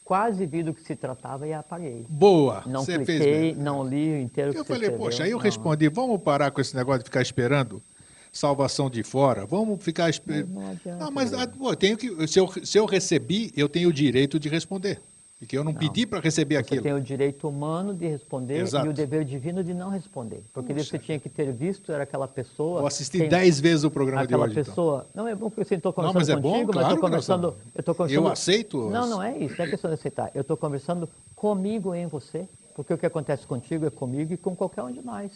quase vi do que se tratava e apaguei. Boa, Não você cliquei, fez não li o inteiro Eu falei, escreveu, poxa, aí eu não. respondi, vamos parar com esse negócio de ficar esperando salvação de fora, vamos ficar esperando. Não Não, mas né? ah, eu tenho que, se, eu, se eu recebi, eu tenho o direito de responder. Porque eu não, pedi para receber Você aquilo. tem o direito humano de responder Exato. e o dever divino de não responder. Porque você tinha que ter visto, era aquela pessoa... Vou assistir tem- 10 vezes o programa de aquela hoje. então. pessoa. Não é bom porque eu estou Não, conversando mas é bom, contigo, mas claro estou que conversando. Eu conversando. Eu aceito Não, não é isso. Não é questão de aceitar. Eu estou conversando comigo em você, porque o que acontece contigo é comigo e com qualquer um de nós,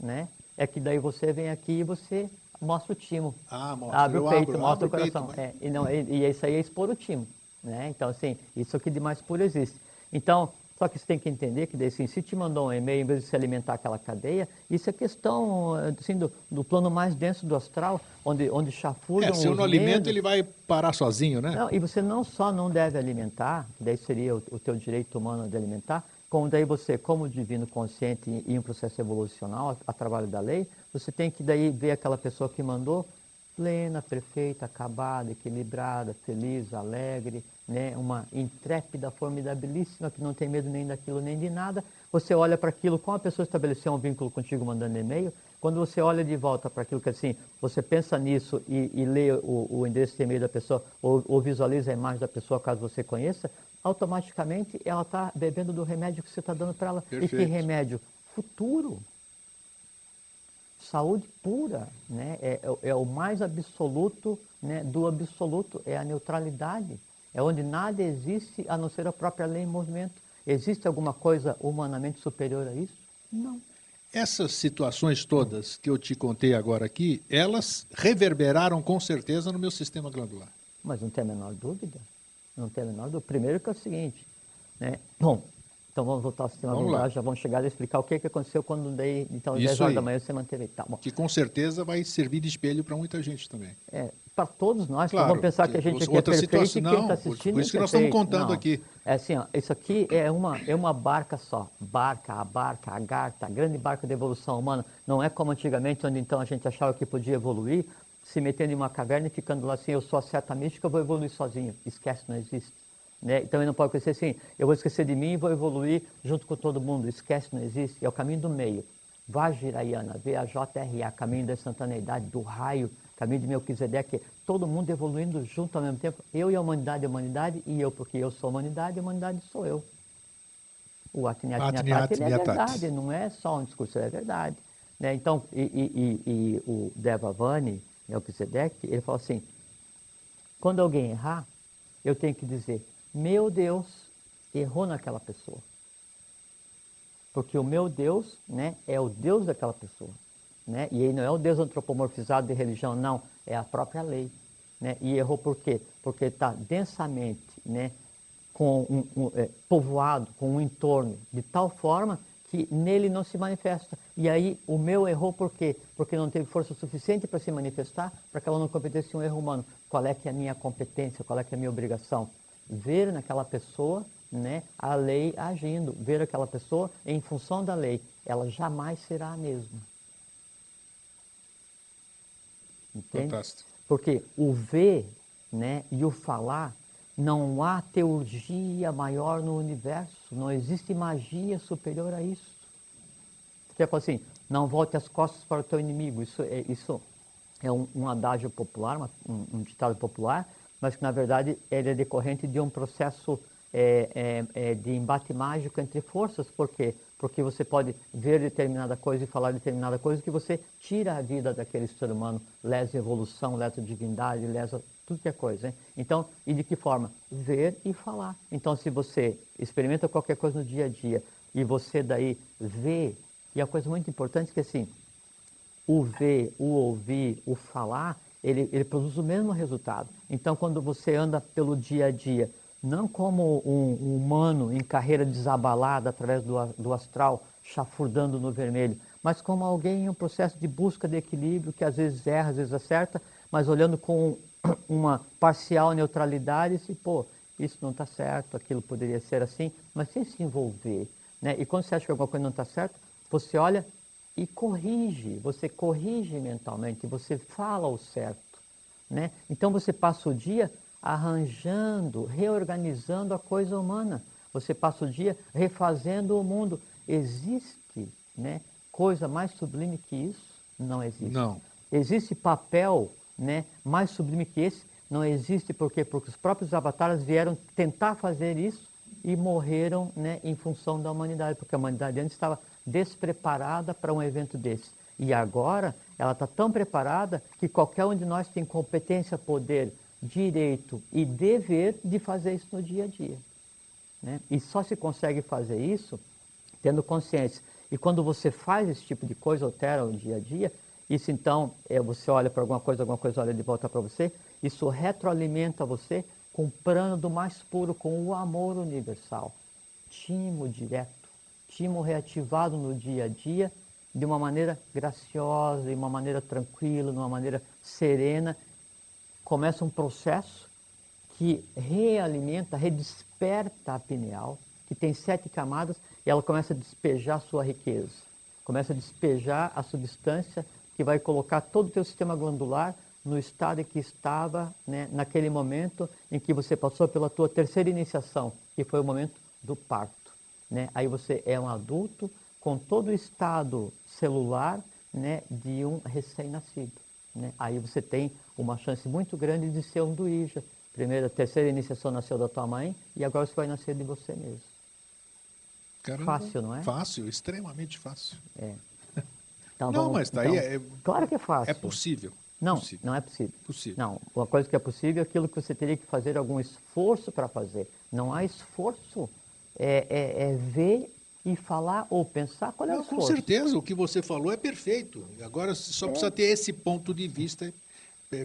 né? É que daí você vem aqui e você mostra o timo. Ah, mostra. Abre Eu o peito, abro, mostra abro o coração. peito, mas- É, e, não, e, e isso aí é expor o timo, né? Então, assim, isso aqui de mais puro existe. Então, só que você tem que entender que, daí, assim, se te mandou um e-mail, em vez de se alimentar aquela cadeia, isso é questão assim, do, do plano mais denso do astral, onde, onde chafurdam É, se eu não alimento, ele vai parar sozinho, né? Não, e você não só não deve alimentar, que daí seria o, o teu direito humano de alimentar, como daí você, como divino consciente e em um processo evolucional, a, a trabalho da lei, você tem que daí ver aquela pessoa que mandou plena, perfeita, acabada, equilibrada, feliz, alegre, né? uma intrépida, formidabilíssima, que não tem medo nem daquilo nem de nada. Você olha para aquilo, como a pessoa estabeleceu um vínculo contigo mandando e-mail, quando você olha de volta para aquilo que assim, você pensa nisso e, e lê o, o endereço de e-mail da pessoa ou, ou visualiza a imagem da pessoa caso você conheça, automaticamente ela está bebendo do remédio que você está dando para ela. E que Perfeito. remédio? Futuro. Saúde pura, né? é, é- é o mais absoluto né, do absoluto, é a neutralidade. É onde nada existe a não ser a própria lei em movimento. Existe alguma coisa humanamente superior a isso? Não. Essas situações todas que eu te contei agora aqui, elas reverberaram com certeza no meu sistema glandular. Mas não tem a menor dúvida. Não tem a menor dúvida. Primeiro que é o seguinte, né? Bom, então vamos voltar ao sistema Vamos glandular, lá. já vamos chegar a explicar o que, que aconteceu quando dei, então, às Isso 10 horas aí. da manhã você manteve. Tá bom. Que com certeza vai servir de espelho para muita gente também. É, para todos nós, que Claro, vamos pensar que a gente aqui é perfeito situação- e quem está assistindo por isso é que nós estamos perfeito. contando Não. aqui. É assim, ó, isso aqui é uma, é uma barca só. Barca, a barca, a garta, a grande barca da evolução humana. Não é como antigamente, onde então a gente achava que podia evoluir, se metendo em uma caverna e ficando lá assim, eu sou a seta mística, eu vou evoluir sozinho. Esquece, não existe. Né? E também não pode acontecer assim, eu vou esquecer de mim e vou evoluir junto com todo mundo. Esquece, não existe. É o caminho do meio. Vajrayana, V-A-J-R-A, caminho da instantaneidade, do raio, caminho de Melquisedeque, todo mundo evoluindo junto ao mesmo tempo. Eu e a humanidade, a humanidade e eu, porque eu sou a humanidade a humanidade sou eu. O ele é verdade, não é só um discurso, ele é verdade. Né? Então, e, e- e- e o Devavani, Melquisedeque, ele fala assim, quando alguém errar, eu tenho que dizer, meu Deus errou naquela pessoa. Porque o meu Deus né, é o Deus daquela pessoa. Né? E ele não é o Deus antropomorfizado de religião, não. É a própria lei. Né? E errou por quê? Porque está densamente né, com um, um, é, povoado, com um entorno, de tal forma que nele não se manifesta. E aí o meu errou por quê? Porque não teve força suficiente para se manifestar, para que ela não cometesse um erro humano. Qual é que é a minha competência? Qual é que é a minha obrigação? Ver naquela pessoa né, a lei agindo, ver aquela pessoa em função da lei. Ela jamais será a mesma. Entende? Fantástico. Porque o ver né, e o falar, não há teurgia maior no universo, não existe magia superior a isso. Fala assim, não volte as costas para o teu inimigo. Isso é, isso é um, um adágio popular, uma- um, um ditado popular, mas que na verdade ele é decorrente de um processo é, é, é, de embate mágico entre forças. Por quê? Porque você pode ver determinada coisa e falar determinada coisa que você tira a vida daquele ser humano, lesa evolução, lesa divindade, lesa tudo que é coisa. Hein? Então, e de que forma? Ver e falar. Então, se você experimenta qualquer coisa no dia a dia e você daí vê, e a coisa muito importante é que assim, o ver, o ouvir, o falar, ele, ele produz o mesmo resultado. Então, quando você anda pelo dia a dia, não como um, um humano em carreira desabalada através do, do astral, chafurdando no vermelho, mas como alguém em um processo de busca de equilíbrio, que às vezes erra, às vezes acerta, mas olhando com uma parcial neutralidade, se, pô, isso não está certo, aquilo poderia ser assim, mas sem se envolver. Né? E quando você acha que alguma coisa não está certa, você olha e corrige, você corrige mentalmente, você fala o certo. Né? Então você passa o dia arranjando, reorganizando a coisa humana. Você passa o dia refazendo o mundo. Existe né, coisa mais sublime que isso? Não existe. Não. Existe papel né, mais sublime que esse? Não existe por quê? Porque os próprios avatares vieram tentar fazer isso e morreram né, em função da humanidade, porque a humanidade antes estava despreparada para um evento desse. E agora ela está tão preparada que qualquer um de nós tem competência, poder, direito e dever de fazer isso no dia a dia. Né? E só se consegue fazer isso tendo consciência. E quando você faz esse tipo de coisa, altera o dia a dia, isso então, é, você olha para alguma coisa, alguma coisa olha de volta para você, isso retroalimenta você com o plano do mais puro, com o amor universal. Timo direto, timo reativado no dia a dia, de uma maneira graciosa, de uma maneira tranquila, de uma maneira serena. Começa um processo que realimenta, redesperta a pineal, que tem sete camadas, e ela começa a despejar sua riqueza. Começa a despejar a substância que vai colocar todo o teu sistema glandular no estado em que estava né, naquele momento em que você passou pela tua terceira iniciação, que foi o momento do parto. Né? Aí você é um adulto com todo o estado celular né, de um recém-nascido. Né? Aí você tem uma chance muito grande de ser um duíja. Primeira, terceira iniciação nasceu da tua mãe e agora você vai nascer de você mesmo. Caramba, fácil, não é? Fácil, extremamente fácil. É. Então, não, vamos, mas daí então, é, Claro que é fácil. é possível. Não, possível. não é possível. Possível. Não, uma coisa que é possível é aquilo que você teria que fazer algum esforço para fazer. Não há esforço. É, é, é ver e falar ou pensar qual é o Não, com esforço. certeza, o que você falou é perfeito. Agora só precisa ter esse ponto de vista,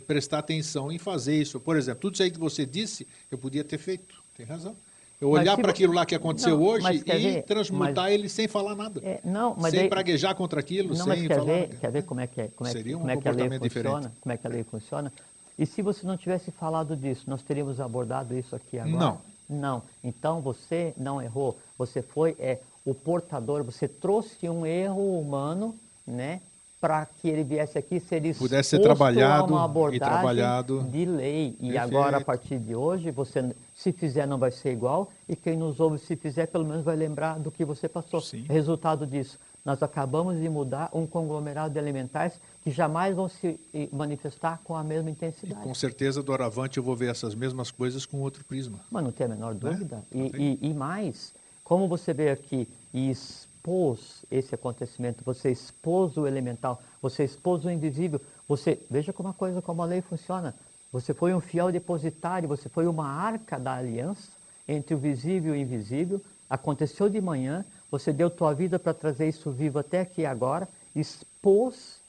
prestar atenção em fazer isso. Por exemplo, tudo isso aí que você disse, eu podia ter feito. Tem razão. Eu olhar para aquilo lá que aconteceu Não, hoje e ver? transmutar Mas- ele sem falar nada. É, não, sem daí- praguejar contra aquilo, Não, sem quer falar ver, nada. quer ver como é que, é, como é, Seria um como é que a lei comportamento funciona? diferente. Como é que a lei funciona? E se você não tivesse falado disso, nós teríamos abordado isso aqui agora? Não. Não. Então você não errou. Você foi é, o portador, você trouxe um erro humano, né? Para que ele viesse aqui ser Pudesse ser exposto trabalhado uma e abordagem trabalhado. de lei. E Perfeito. agora, a partir de hoje, você, se fizer, não vai ser igual. E quem nos ouve, se fizer, pelo menos vai lembrar do que você passou. Sim. Resultado disso, nós acabamos de mudar um conglomerado de elementares que jamais vão se eh, manifestar com a mesma E intensidade. com certeza, do Aravante, eu vou ver essas mesmas coisas com outro prisma. Mas não tem a menor dúvida. Não E, e- e mais, como você veio aqui e expôs esse acontecimento, você expôs o elemental, você expôs o invisível, você veja como a coisa, como a lei funciona. Você foi um fiel depositário, você foi uma arca da aliança entre o visível e o invisível. Aconteceu de manhã, você deu tua vida para trazer isso vivo até aqui agora, expôs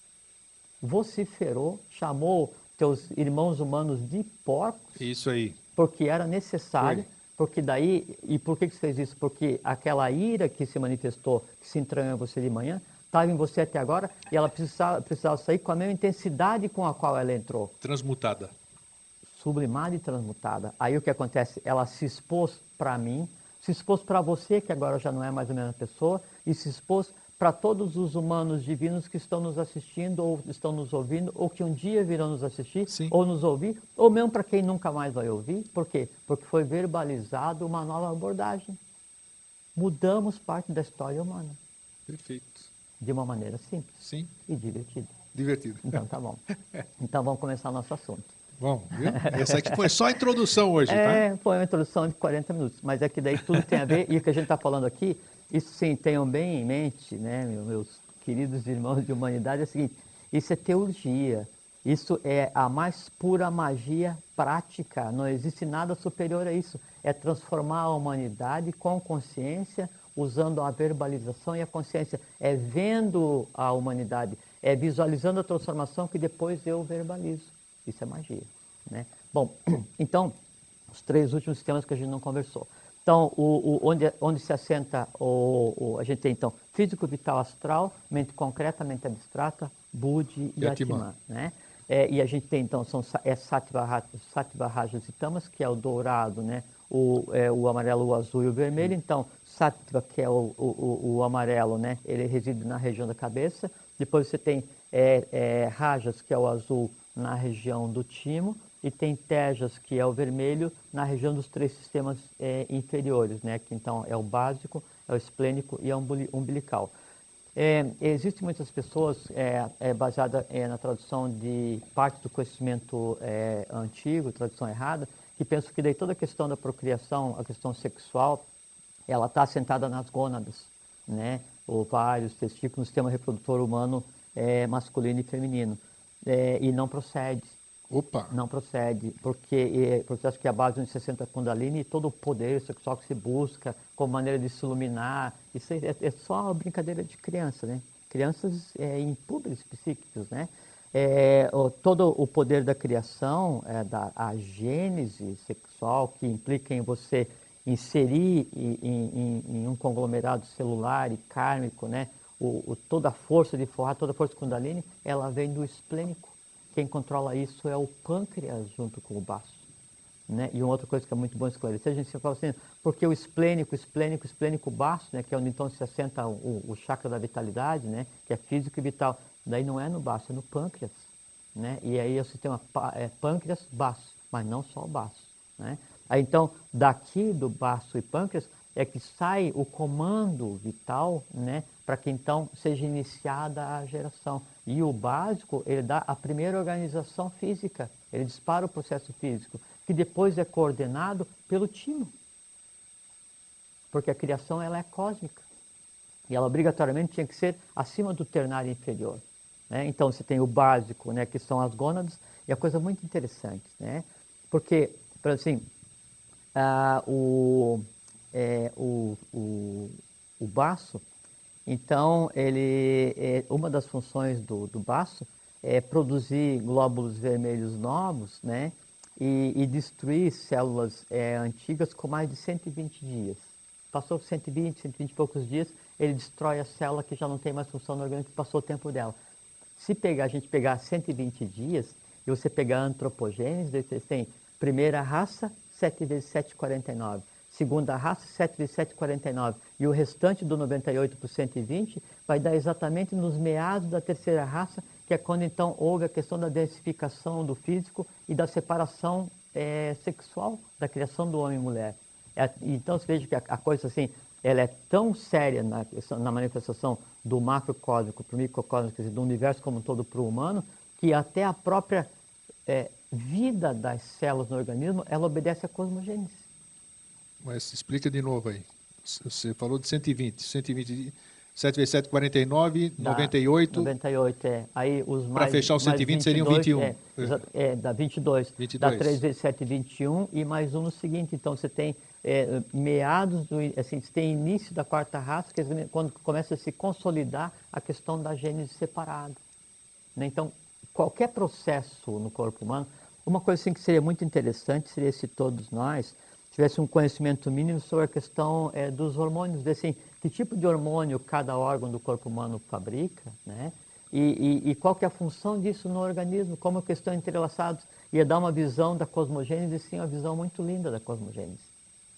vociferou, chamou teus irmãos humanos de porcos, Isso aí. porque era necessário, Foi. Porque daí, e por que que você fez isso? Porque aquela ira que se manifestou, que se entranhou em você de manhã, estava em você até agora, e ela precisava, precisava sair com a mesma intensidade com a qual ela entrou, Transmutada. sublimada e transmutada. Aí o que acontece? Ela se expôs para mim, se expôs para você, que agora já não é mais a mesma pessoa, e se expôs para todos os humanos divinos que estão nos assistindo, ou estão nos ouvindo, ou que um dia virão nos assistir, Sim. ou nos ouvir, ou mesmo para quem nunca mais vai ouvir. Por quê? Porque foi verbalizado uma nova abordagem. Mudamos parte da história humana, Perfeito. de uma maneira simples Sim, e divertida. divertido. Então tá bom. Então vamos começar nosso assunto. Bom, viu? Essa aqui foi só a introdução hoje, tá? É, foi uma introdução de 40 minutos, mas é que daí tudo tem a ver, e o que a gente está falando aqui, isso sim, tenham bem em mente, né, meu- meus queridos irmãos de humanidade, é o seguinte, isso é teurgia, isso é a mais pura magia prática, não existe nada superior a isso, é transformar a humanidade com consciência, usando a verbalização e a consciência, é vendo a humanidade, é visualizando a transformação que depois eu verbalizo. Isso é magia. Né? Bom, então, os três últimos temas que a gente não conversou. Então, o, o- onde, onde se assenta, o, a gente tem então físico, vital, astral, mente concreta, mente abstrata, Budi e, E Atman. Né? É, e a gente tem então, são, é Sattva, Sattva, Rajas e Tamas, que é o dourado, né? o, é, o amarelo, o azul e o vermelho. Então, sattva, que é o, o, o, amarelo, né? ele reside na região da cabeça. Depois você tem é, é, rajas, que é o azul, na região do timo. E tem tejas, que é o vermelho, na região dos três sistemas é, inferiores, né? que então é o básico, é o esplênico e é o umbilical. É, existem muitas pessoas, é, é baseada é, na tradução de parte do conhecimento é, antigo, tradução errada, que pensam que daí toda a questão da procriação, a questão sexual, ela está assentada nas gônadas, né? ovários, testículos, no sistema reprodutor humano é, masculino e feminino. É, e não procede. Opa! Não procede, porque, porque acho que a base de 60 Kundalini e todo o poder sexual que se busca como maneira de se iluminar, isso é, é só brincadeira de criança, né? Crianças é, psíquicos, né? É, o, todo o poder da criação, é, da a gênese sexual, que implica em você inserir em, em, em um conglomerado celular e kármico, né? O, o, toda a força de forrar, toda a força Kundalini, ela vem do esplênico quem controla isso é o pâncreas junto com o baço. Né? E uma outra coisa que é muito bom esclarecer, a gente fala assim, porque o esplênico, esplênico, esplênico baço, né, que é onde então se assenta o, o chakra da vitalidade, né, que é físico e vital, daí não é no baço, é no pâncreas. Né? E aí o sistema é pâncreas, baço, mas não só o baço. Né? Aí então, daqui do baço e pâncreas, é que sai o comando vital né, para que então seja iniciada a geração. E o básico, ele dá a primeira organização física, ele dispara o processo físico, que depois é coordenado pelo timo. Porque a criação ela é cósmica. E ela obrigatoriamente tinha que ser acima do ternário inferior. Né? Então você tem o básico, né, que são as gônadas, e a coisa muito interessante, né? porque, assim, ah, o, é, o, o, o baço, então, ele, é, uma das funções do, do baço é produzir glóbulos vermelhos novos, né? E, e destruir células é, antigas com mais de 120 dias. Passou 120, 120 e poucos dias, ele destrói a célula que já não tem mais função no organismo, que passou o tempo dela. Se pegar, a gente pegar 120 dias, e você pegar antropogênese, você tem primeira raça, 7 vezes 7, 49 segunda raça, 7 vezes 7, 49. E o restante do 98 por 120 vai dar exatamente nos meados da terceira raça, que é quando então houve a questão da densificação do físico e da separação é, sexual da criação do homem e mulher. É, então você veja que a, a, coisa assim, ela é tão séria na, na manifestação do macrocósmico para o microcósmico, quer dizer, do universo como um todo para o humano, que até a própria é, vida das células no organismo, ela obedece à cosmogênese. Mas explica de novo aí. Você falou de 120. 120 7 vezes 7, 49, dá, 98. 98, é. Aí os mais. Para fechar os 120 seriam 21. É, é, dá 22. 22. Dá 3 vezes 7, 21 e mais um no seguinte. Então você tem é, meados, do, assim, você tem início da quarta raça, que é quando começa a se consolidar a questão da gênese separada. Né? Então, qualquer processo no corpo humano, uma coisa assim que seria muito interessante seria se todos nós tivesse um conhecimento mínimo sobre a questão é, dos hormônios, assim, que tipo de hormônio cada órgão do corpo humano fabrica, né? E, e, e qual que é a função disso no organismo, como que estão entrelaçados. Ia dar uma visão da cosmogênese, sim, uma visão muito linda da cosmogênese.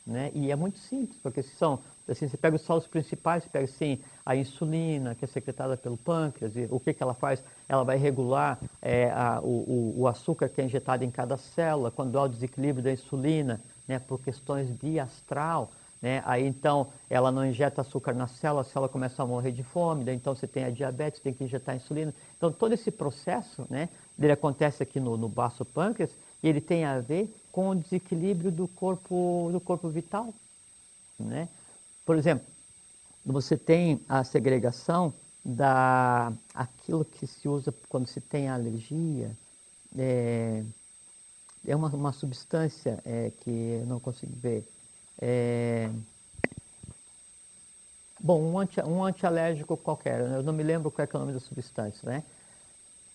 Né? E é muito simples, porque se são, assim, você pega só os principais, você pega assim, a insulina, que é secretada pelo pâncreas, e o que, que ela faz? Ela vai regular é, a, o, o açúcar que é injetado em cada célula, quando há o desequilíbrio da insulina, né, por questões de astral, né, aí então ela não injeta açúcar na célula, a célula começa a morrer de fome, daí então você tem a diabetes, tem que injetar insulina. Então todo esse processo, né, ele acontece aqui no, no baço pâncreas e ele tem a ver com o desequilíbrio do corpo, do corpo vital, né? Por exemplo, você tem a segregação da aquilo que se usa quando se tem alergia, é, é uma, uma substância é, que eu não consigo ver. É, bom, um, anti, um antialérgico qualquer, eu não me lembro qual é, é o nome da substância, né?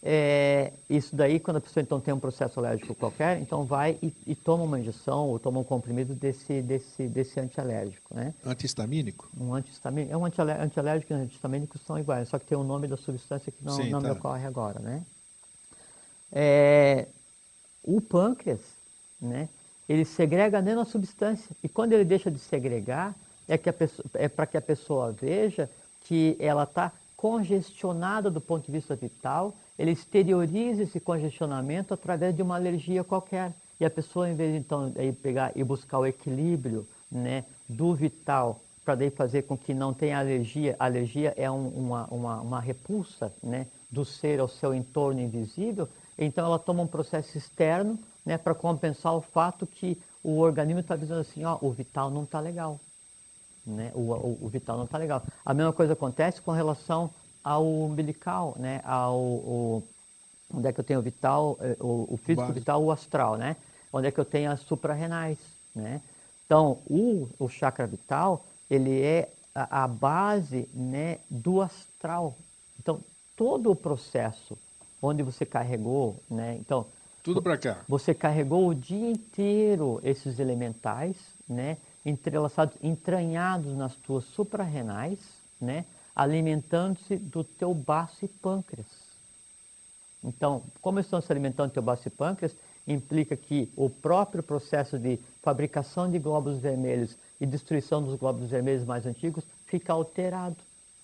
É, isso daí, quando a pessoa então tem um processo alérgico qualquer, então vai e, e toma uma injeção ou toma um comprimido desse, desse, desse antialérgico, né? Antihistamínico? Um antihistamínico. É um antialérgico e antihistamínico são iguais, só que tem o nome da substância que não, Sim, não tá. me ocorre agora, né? É, o pâncreas, né, ele segrega da substância. E quando ele deixa de segregar, é, que a pessoa, é para que a pessoa veja que ela está congestionada do ponto de vista vital, ele exterioriza esse congestionamento através de uma alergia qualquer. E a pessoa, em vez de então aí pegar e buscar o equilíbrio né, do vital, para daí fazer com que não tenha alergia, a alergia é um, uma, uma, uma repulsa né, do ser ao seu entorno invisível, então ela toma um processo externo né, para compensar o fato que o organismo está dizendo assim, ó, o vital não está legal. Né? O, o, o, vital não está legal. A mesma coisa acontece com relação ao umbilical, né? ao, o, onde é que eu tenho o vital, eh, o, o físico vital, o astral, né? onde é que eu tenho as suprarrenais. Né? Então, o, o chakra vital, ele é a, a base né, do astral. Então, todo o processo onde você carregou, né? Então, tudo para cá. Você carregou o dia inteiro esses elementais, né? Entrelaçados, entranhados nas tuas suprarrenais, né? Alimentando-se do teu baço e pâncreas. Então, como estão se alimentando do teu baço e pâncreas, implica que o próprio processo de fabricação de glóbulos vermelhos e destruição dos glóbulos vermelhos mais antigos fica alterado.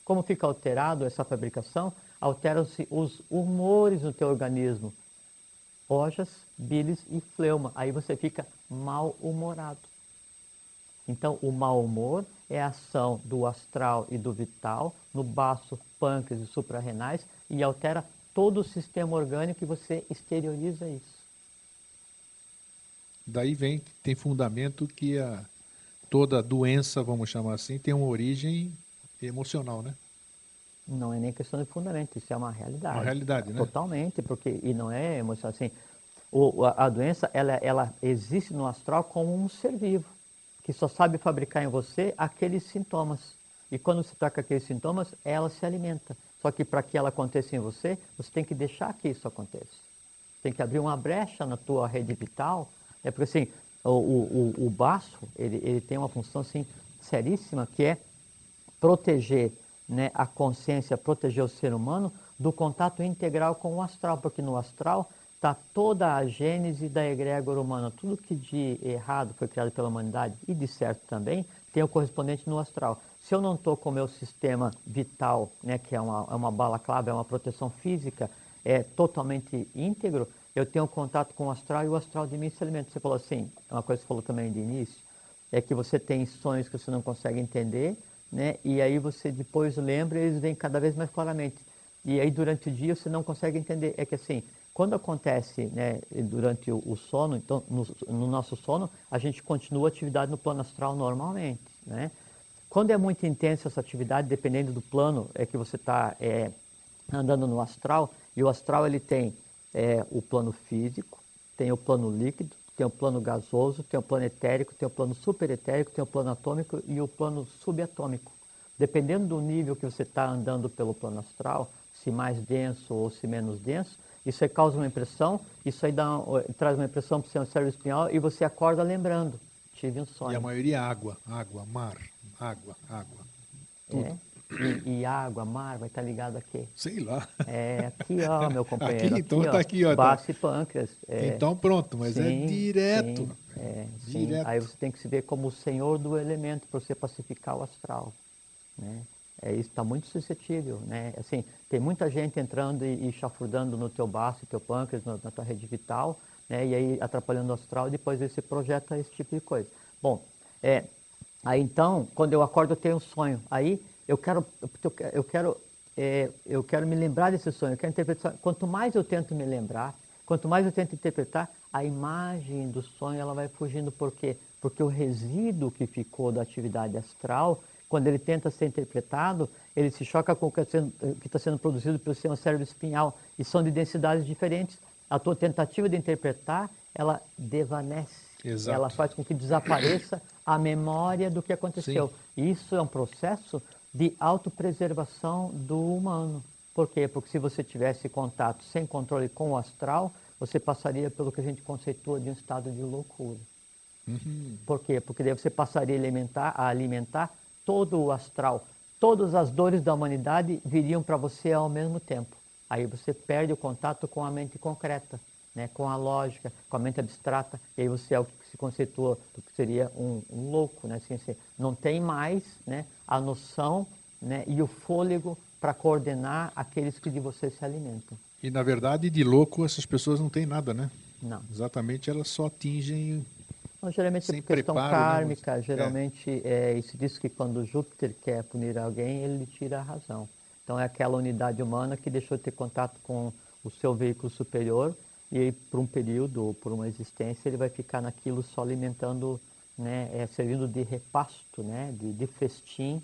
Como fica alterado essa fabricação? Alteram-se os humores no teu organismo, ojas, bilis e fleuma. Aí você fica mal-humorado. Então, o mau humor é a ação do astral e do vital no baço, pâncreas e suprarrenais e altera todo o sistema orgânico e você exterioriza isso. Daí vem, tem fundamento que a, toda doença, vamos chamar assim, tem uma origem emocional, né? Não é nem questão de fundamento, isso é uma realidade. Uma realidade, né? Totalmente, porque e não é emocional assim. O, a, a, doença ela, ela existe no astral como um ser vivo que só sabe fabricar em você aqueles sintomas. E quando se toca aqueles sintomas, ela se alimenta. Só que para que ela aconteça em você, você tem que deixar que isso aconteça. Tem que abrir uma brecha na tua rede vital é porque assim, o, o, o baço, ele, ele tem uma função assim, seríssima, que é proteger né, a consciência, proteger o ser humano do contato integral com o astral, porque no astral está toda a gênese da egrégora humana. Tudo que de errado foi criado pela humanidade e de certo também tem o correspondente no astral. Se eu não estou com o meu sistema vital, né, que é uma, é uma bala clave, é uma proteção física, é totalmente íntegro, eu tenho contato com o astral e o astral de mim se alimenta. Você falou assim, uma coisa que você falou também de início, é que você tem sonhos que você não consegue entender, né? E aí você depois lembra e eles vêm cada vez mais claramente. E aí durante o dia você não consegue entender. É que assim, quando acontece né, durante o, o sono, então no, no, nosso sono, a gente continua a atividade no plano astral normalmente, né? Quando é muito intensa essa atividade, dependendo do plano é que você está é, andando no astral, e o astral ele tem é, o plano físico, tem o plano líquido, tem o plano gasoso, tem o plano etérico, tem o plano superetérico, tem o plano atômico e o plano subatômico. Dependendo do nível que você está andando pelo plano astral, se mais denso ou se menos denso, isso aí causa uma impressão, isso aí dá, traz uma impressão para o seu cérebro espinhal e você acorda lembrando. Tive um sonho. E a maioria é água, água, mar, água, água. Tudo. É. E, e, água, mar, vai estar tá ligado aqui? Sei lá. É, aqui, ó, meu companheiro. Aqui, então aqui, tá aqui, ó. Baço e pâncreas. É. Então pronto, mas é sim, é direto. Sim, é, direto. Sim. Aí você tem que se ver como o senhor do elemento para você pacificar o astral. Né? É, isso está muito suscetível, né? Assim, tem muita gente entrando e, e chafurdando no teu baço, teu pâncreas, na, na tua rede vital, né? E aí atrapalhando o astral e depois você projeta esse tipo de coisa. Bom, é, aí então, quando eu acordo eu tenho um sonho. Aí eu quero, eu quero, é, eu quero me lembrar desse sonho, eu quero interpretar. Quanto mais eu tento me lembrar, quanto mais eu tento interpretar, a imagem do sonho ela vai fugindo. Por quê? Porque o resíduo que ficou da atividade astral, quando ele tenta ser interpretado, ele se choca com o que está sendo, produzido pelo seu cérebro espinhal e são de densidades diferentes. A tua tentativa de interpretar, ela desvanece. Exato. Ela faz com que desapareça a memória do que aconteceu. Sim. Isso é um processo de autopreservação do humano. Por quê? Porque se você tivesse contato sem controle com o astral, você passaria pelo que a gente conceitua de um estado de loucura. Uhum. Por quê? Porque daí você passaria a alimentar, a alimentar todo o astral. Todas as dores da humanidade viriam para você ao mesmo tempo. Aí você perde o contato com a mente concreta. Né, com a lógica, com a mente abstrata, e aí você é o que se conceitua do que seria um, um louco, né, assim, assim, não tem mais né, a noção né, e o fôlego para coordenar aqueles que de você se alimentam. E na verdade, de louco, essas pessoas não têm nada, né? Não. Exatamente, elas só atingem. Não, geralmente Sem é por questão preparo, né? kármica, geralmente é. isso diz que quando Júpiter quer punir alguém, ele tira a razão. Então é aquela unidade humana que deixou de ter contato com o seu veículo superior e aí, por um período por uma existência ele vai ficar naquilo só alimentando, né, é, servindo de repasto, né, de, de festim,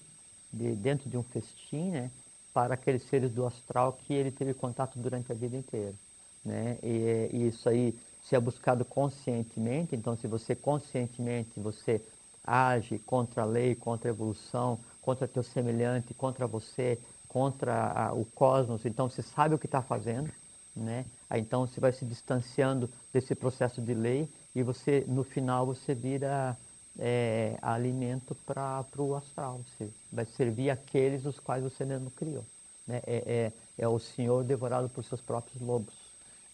de, dentro de um festim, né, para aqueles seres do astral que ele teve contato durante a vida inteira. Né? E, e isso aí se é buscado conscientemente, então se você conscientemente você age contra a lei, contra a evolução, contra teu semelhante, contra você, contra a, o cosmos, então você sabe o que está fazendo, né? Aí, então você vai se distanciando desse processo de lei e você no final você vira é, alimento para o astral. Você vai servir aqueles os quais você mesmo criou. Né? É, é, é o Senhor devorado por seus próprios lobos.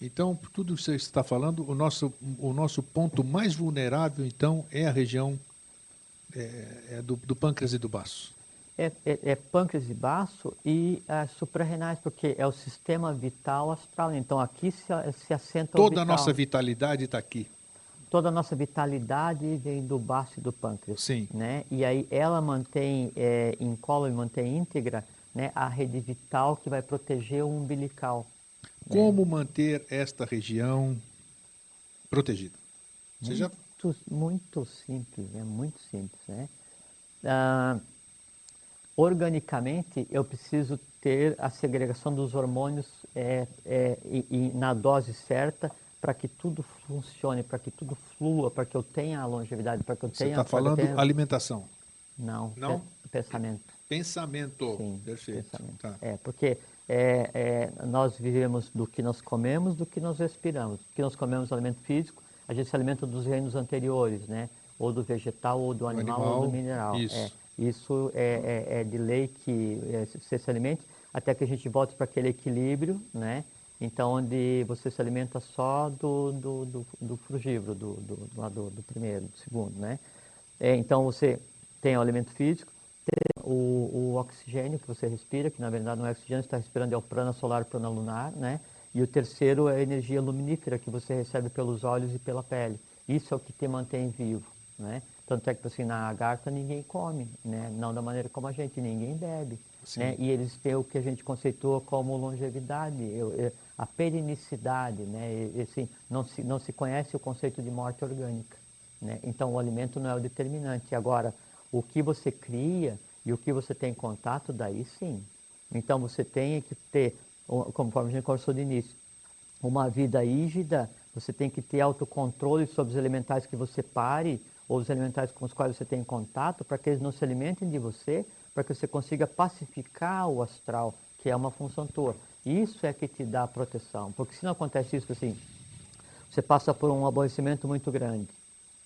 Então, tudo que você está falando, o nosso, o nosso ponto mais vulnerável, então, é a região é, é do, do pâncreas e do baço. É, é, é, pâncreas e baço e as suprarrenais, porque é o sistema vital astral. Então, aqui se, se assenta Toda a nossa vitalidade está aqui toda a nossa vitalidade vem do baço e do pâncreas. Sim. Né? E aí ela mantém é, e mantém íntegra né, a rede vital que vai proteger o umbilical. Né? Como né? manter esta região protegida? Muito, já... muito simples, é muito simples. Né? Ah, organicamente, eu preciso ter a segregação dos hormônios é, é, e, e na dose certa para que tudo funcione, para que tudo flua, para que eu tenha a longevidade, para que eu tenha... Você está falando tenha... alimentação? Não, Não? pensamento. Pensamento, Sim, perfeito. Pensamento. Tá. É, porque é, é, nós vivemos do que nós comemos, do que nós respiramos. Do que nós comemos alimento físico, a gente se alimenta dos reinos anteriores, né? Ou do vegetal, ou do animal, animal ou do mineral. Isso, é, isso é, é, é de lei que é, você se alimente até que a gente volte para aquele equilíbrio, né? Então, onde você se alimenta só do, do, do, do frugívoro, do, do, do, do, primeiro, do segundo, né? É, então, você tem o alimento físico, tem o, o, oxigênio que você respira, que na verdade não é oxigênio, você está respirando é o prana solar, prana lunar, né? E o terceiro é a energia luminífera que você recebe pelos olhos e pela pele. Isso é o que te mantém vivo, né? Tanto é que assim, na lagarta ninguém come, né? não da maneira como a gente, ninguém bebe. Né? E eles têm o que a gente conceitua como longevidade. A perinicidade, né? E, assim, não, se, não se conhece o conceito de morte orgânica. Né? Então, o alimento não é o determinante. Agora, o que você cria e o que você tem em contato, daí sim. Então, você tem que ter, conforme a gente conversou de início, uma vida ígida, você tem que ter autocontrole sobre os elementais que você pare ou os elementais com os quais você tem contato, para que eles não se alimentem de você, para que você consiga pacificar o astral, que é uma função tua. Isso é que te dá proteção. Porque se não acontece isso assim, você passa por um aborrecimento muito grande.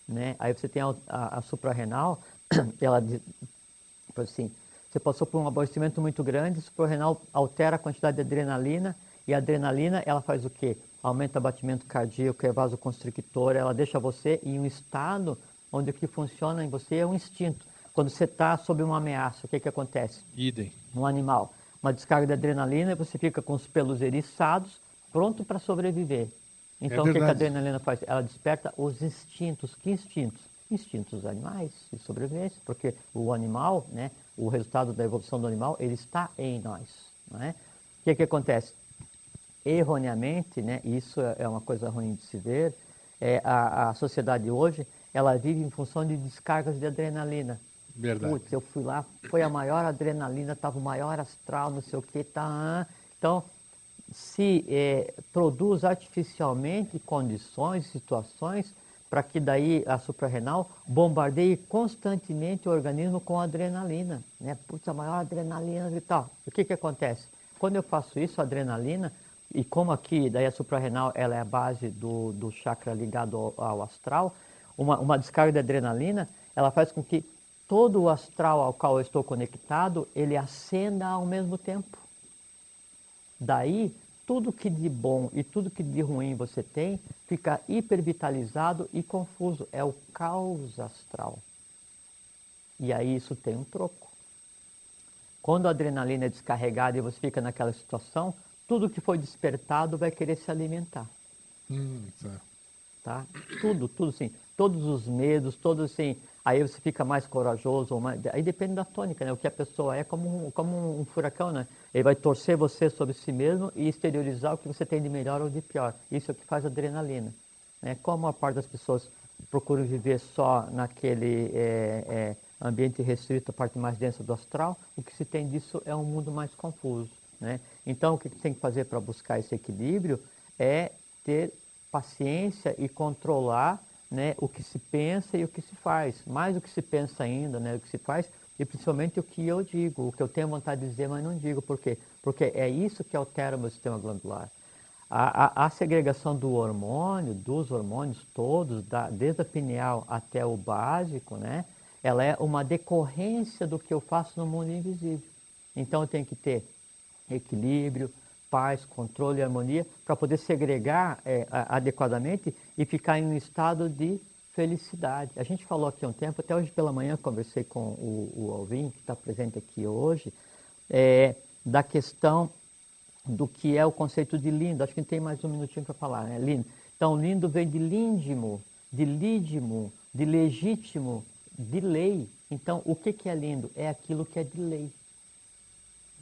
Né? Aí você tem a, a, a suprarrenal, ela diz assim, você passou por um aborrecimento muito grande, a suprarrenal altera a quantidade de adrenalina, e a adrenalina, ela faz o quê? Aumenta o batimento cardíaco, é vasoconstrictor, ela deixa você em um estado onde o que funciona em você é um instinto. Quando você está sob uma ameaça, o que, que acontece? Idem. Um animal uma descarga de adrenalina e você fica com os pelos eriçados, pronto para sobreviver. Então, é o que, que a adrenalina faz? Ela desperta os instintos. Que instintos? Instintos animais de sobrevivência, porque o animal, né, o resultado da evolução do animal, ele está em nós. Né? O que, que acontece? Erroneamente, né, isso é uma coisa ruim de se ver, é, a, a sociedade hoje, ela vive em função de descargas de adrenalina. Verdade. Putz, eu fui lá, foi a maior adrenalina, estava o maior astral, não sei o que, tá. Então, se é, produz artificialmente condições, situações, para que daí a suprarrenal bombardeie constantemente o organismo com adrenalina. Né? Putz, a maior adrenalina e tal. O que, que acontece? Quando eu faço isso, a adrenalina, e como aqui daí a suprarrenal ela é a base do, do chakra ligado ao, ao astral, uma, uma descarga de adrenalina, ela faz com que todo o astral ao qual eu estou conectado, ele acenda ao mesmo tempo. Daí, tudo que de bom e tudo que de ruim você tem fica hipervitalizado e confuso. É o caos astral. E aí isso tem um troco. Quando a adrenalina é descarregada e você fica naquela situação, tudo que foi despertado vai querer se alimentar. Hum, tá. tá? Tudo, tudo sim. Todos os medos, todos assim. Aí você fica mais corajoso. Ou mais... Aí depende da tônica, né? O que a pessoa é como um, como um furacão, né? Ele vai torcer você sobre si mesmo e exteriorizar o que você tem de melhor ou de pior. Isso é o que faz adrenalina. Né? Como a parte das pessoas procuram viver só naquele é, é, ambiente restrito, a parte mais densa do astral, o que se tem disso é um mundo mais confuso. Né? Então, o que tem que fazer para buscar esse equilíbrio é ter paciência e controlar né, o que se pensa e o que se faz. Mais o que se pensa ainda, né, o que se faz, e principalmente o que eu digo, o que eu tenho vontade de dizer, mas não digo. Por quê? Porque é isso que altera o meu sistema glandular. A, a, a segregação do hormônio, dos hormônios todos, da, desde a pineal até o básico, né, ela é uma decorrência do que eu faço no mundo invisível. Então eu tenho que ter equilíbrio, paz, controle e harmonia para poder segregar é, adequadamente e ficar em um estado de felicidade. A gente falou aqui há um tempo, até hoje pela manhã conversei com o, o Alvin, que está presente aqui hoje, é, da questão do que é o conceito de lindo. Acho que tem mais um minutinho para falar, né? Lindo. Então, lindo vem de líndimo, de lídimo, de legítimo, de lei. Então, o que, que é lindo? É aquilo que é de lei.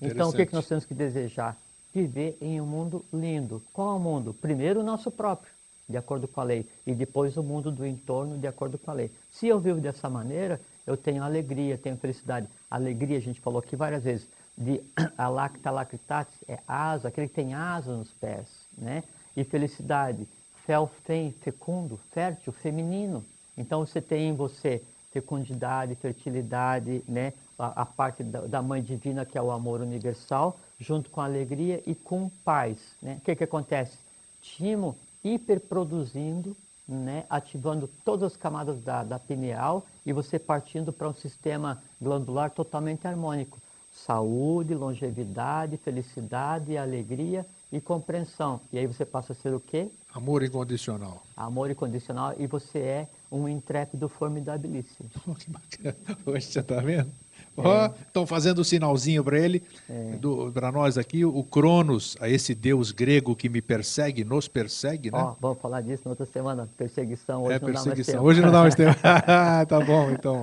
Então, o que, que nós temos que desejar? Viver em um mundo lindo. Qual é o mundo? Primeiro, o nosso próprio, de acordo com a lei, e depois o mundo do entorno, de acordo com a lei. Se eu vivo dessa maneira, eu tenho alegria, tenho felicidade. Alegria, a gente falou aqui várias vezes, de alacta lactatis, é asa, aquele que tem asa nos pés, né? E felicidade, fel, fem, fecundo, fértil, feminino. Então, você tem em você fecundidade, fertilidade, né? a, a parte da, da, mãe divina, que é o amor universal, junto com alegria e com paz. Né? O que, que acontece? Timo hiperproduzindo, né? ativando todas as camadas da, da pineal e você partindo para um sistema glandular totalmente harmônico. Saúde, longevidade, felicidade, alegria e compreensão. E aí você passa a ser o quê? Amor incondicional. Amor incondicional e você é um intrépido formidabilíssimo. Que bacana. Hoje você está vendo? Estão é. oh, fazendo o um sinalzinho para ele, é. para nós aqui, o Cronos, a esse deus grego que me persegue, nos persegue, né? Oh, vamos falar disso na outra semana, perseguição. Hoje é, não perseguição. dá mais tempo. Hoje não dá mais tempo. tá bom, então.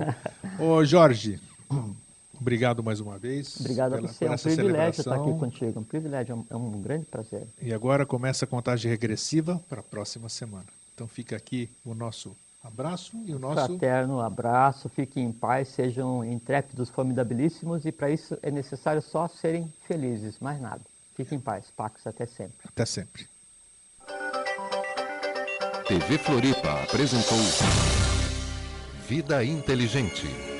Ô, Jorge, Obrigado mais uma vez. Obrigado pela, a você. É um privilégio estar aqui contigo. Um privilégio, é um grande prazer. E agora começa a contagem regressiva para a próxima semana. Então fica aqui o nosso abraço e o nosso. Fraterno abraço, fiquem em paz, sejam intrépidos, formidabilíssimos e para isso é necessário só serem felizes, mais nada. Fiquem em paz. Pax, até sempre. Até sempre. TV Floripa apresentou Vida Inteligente.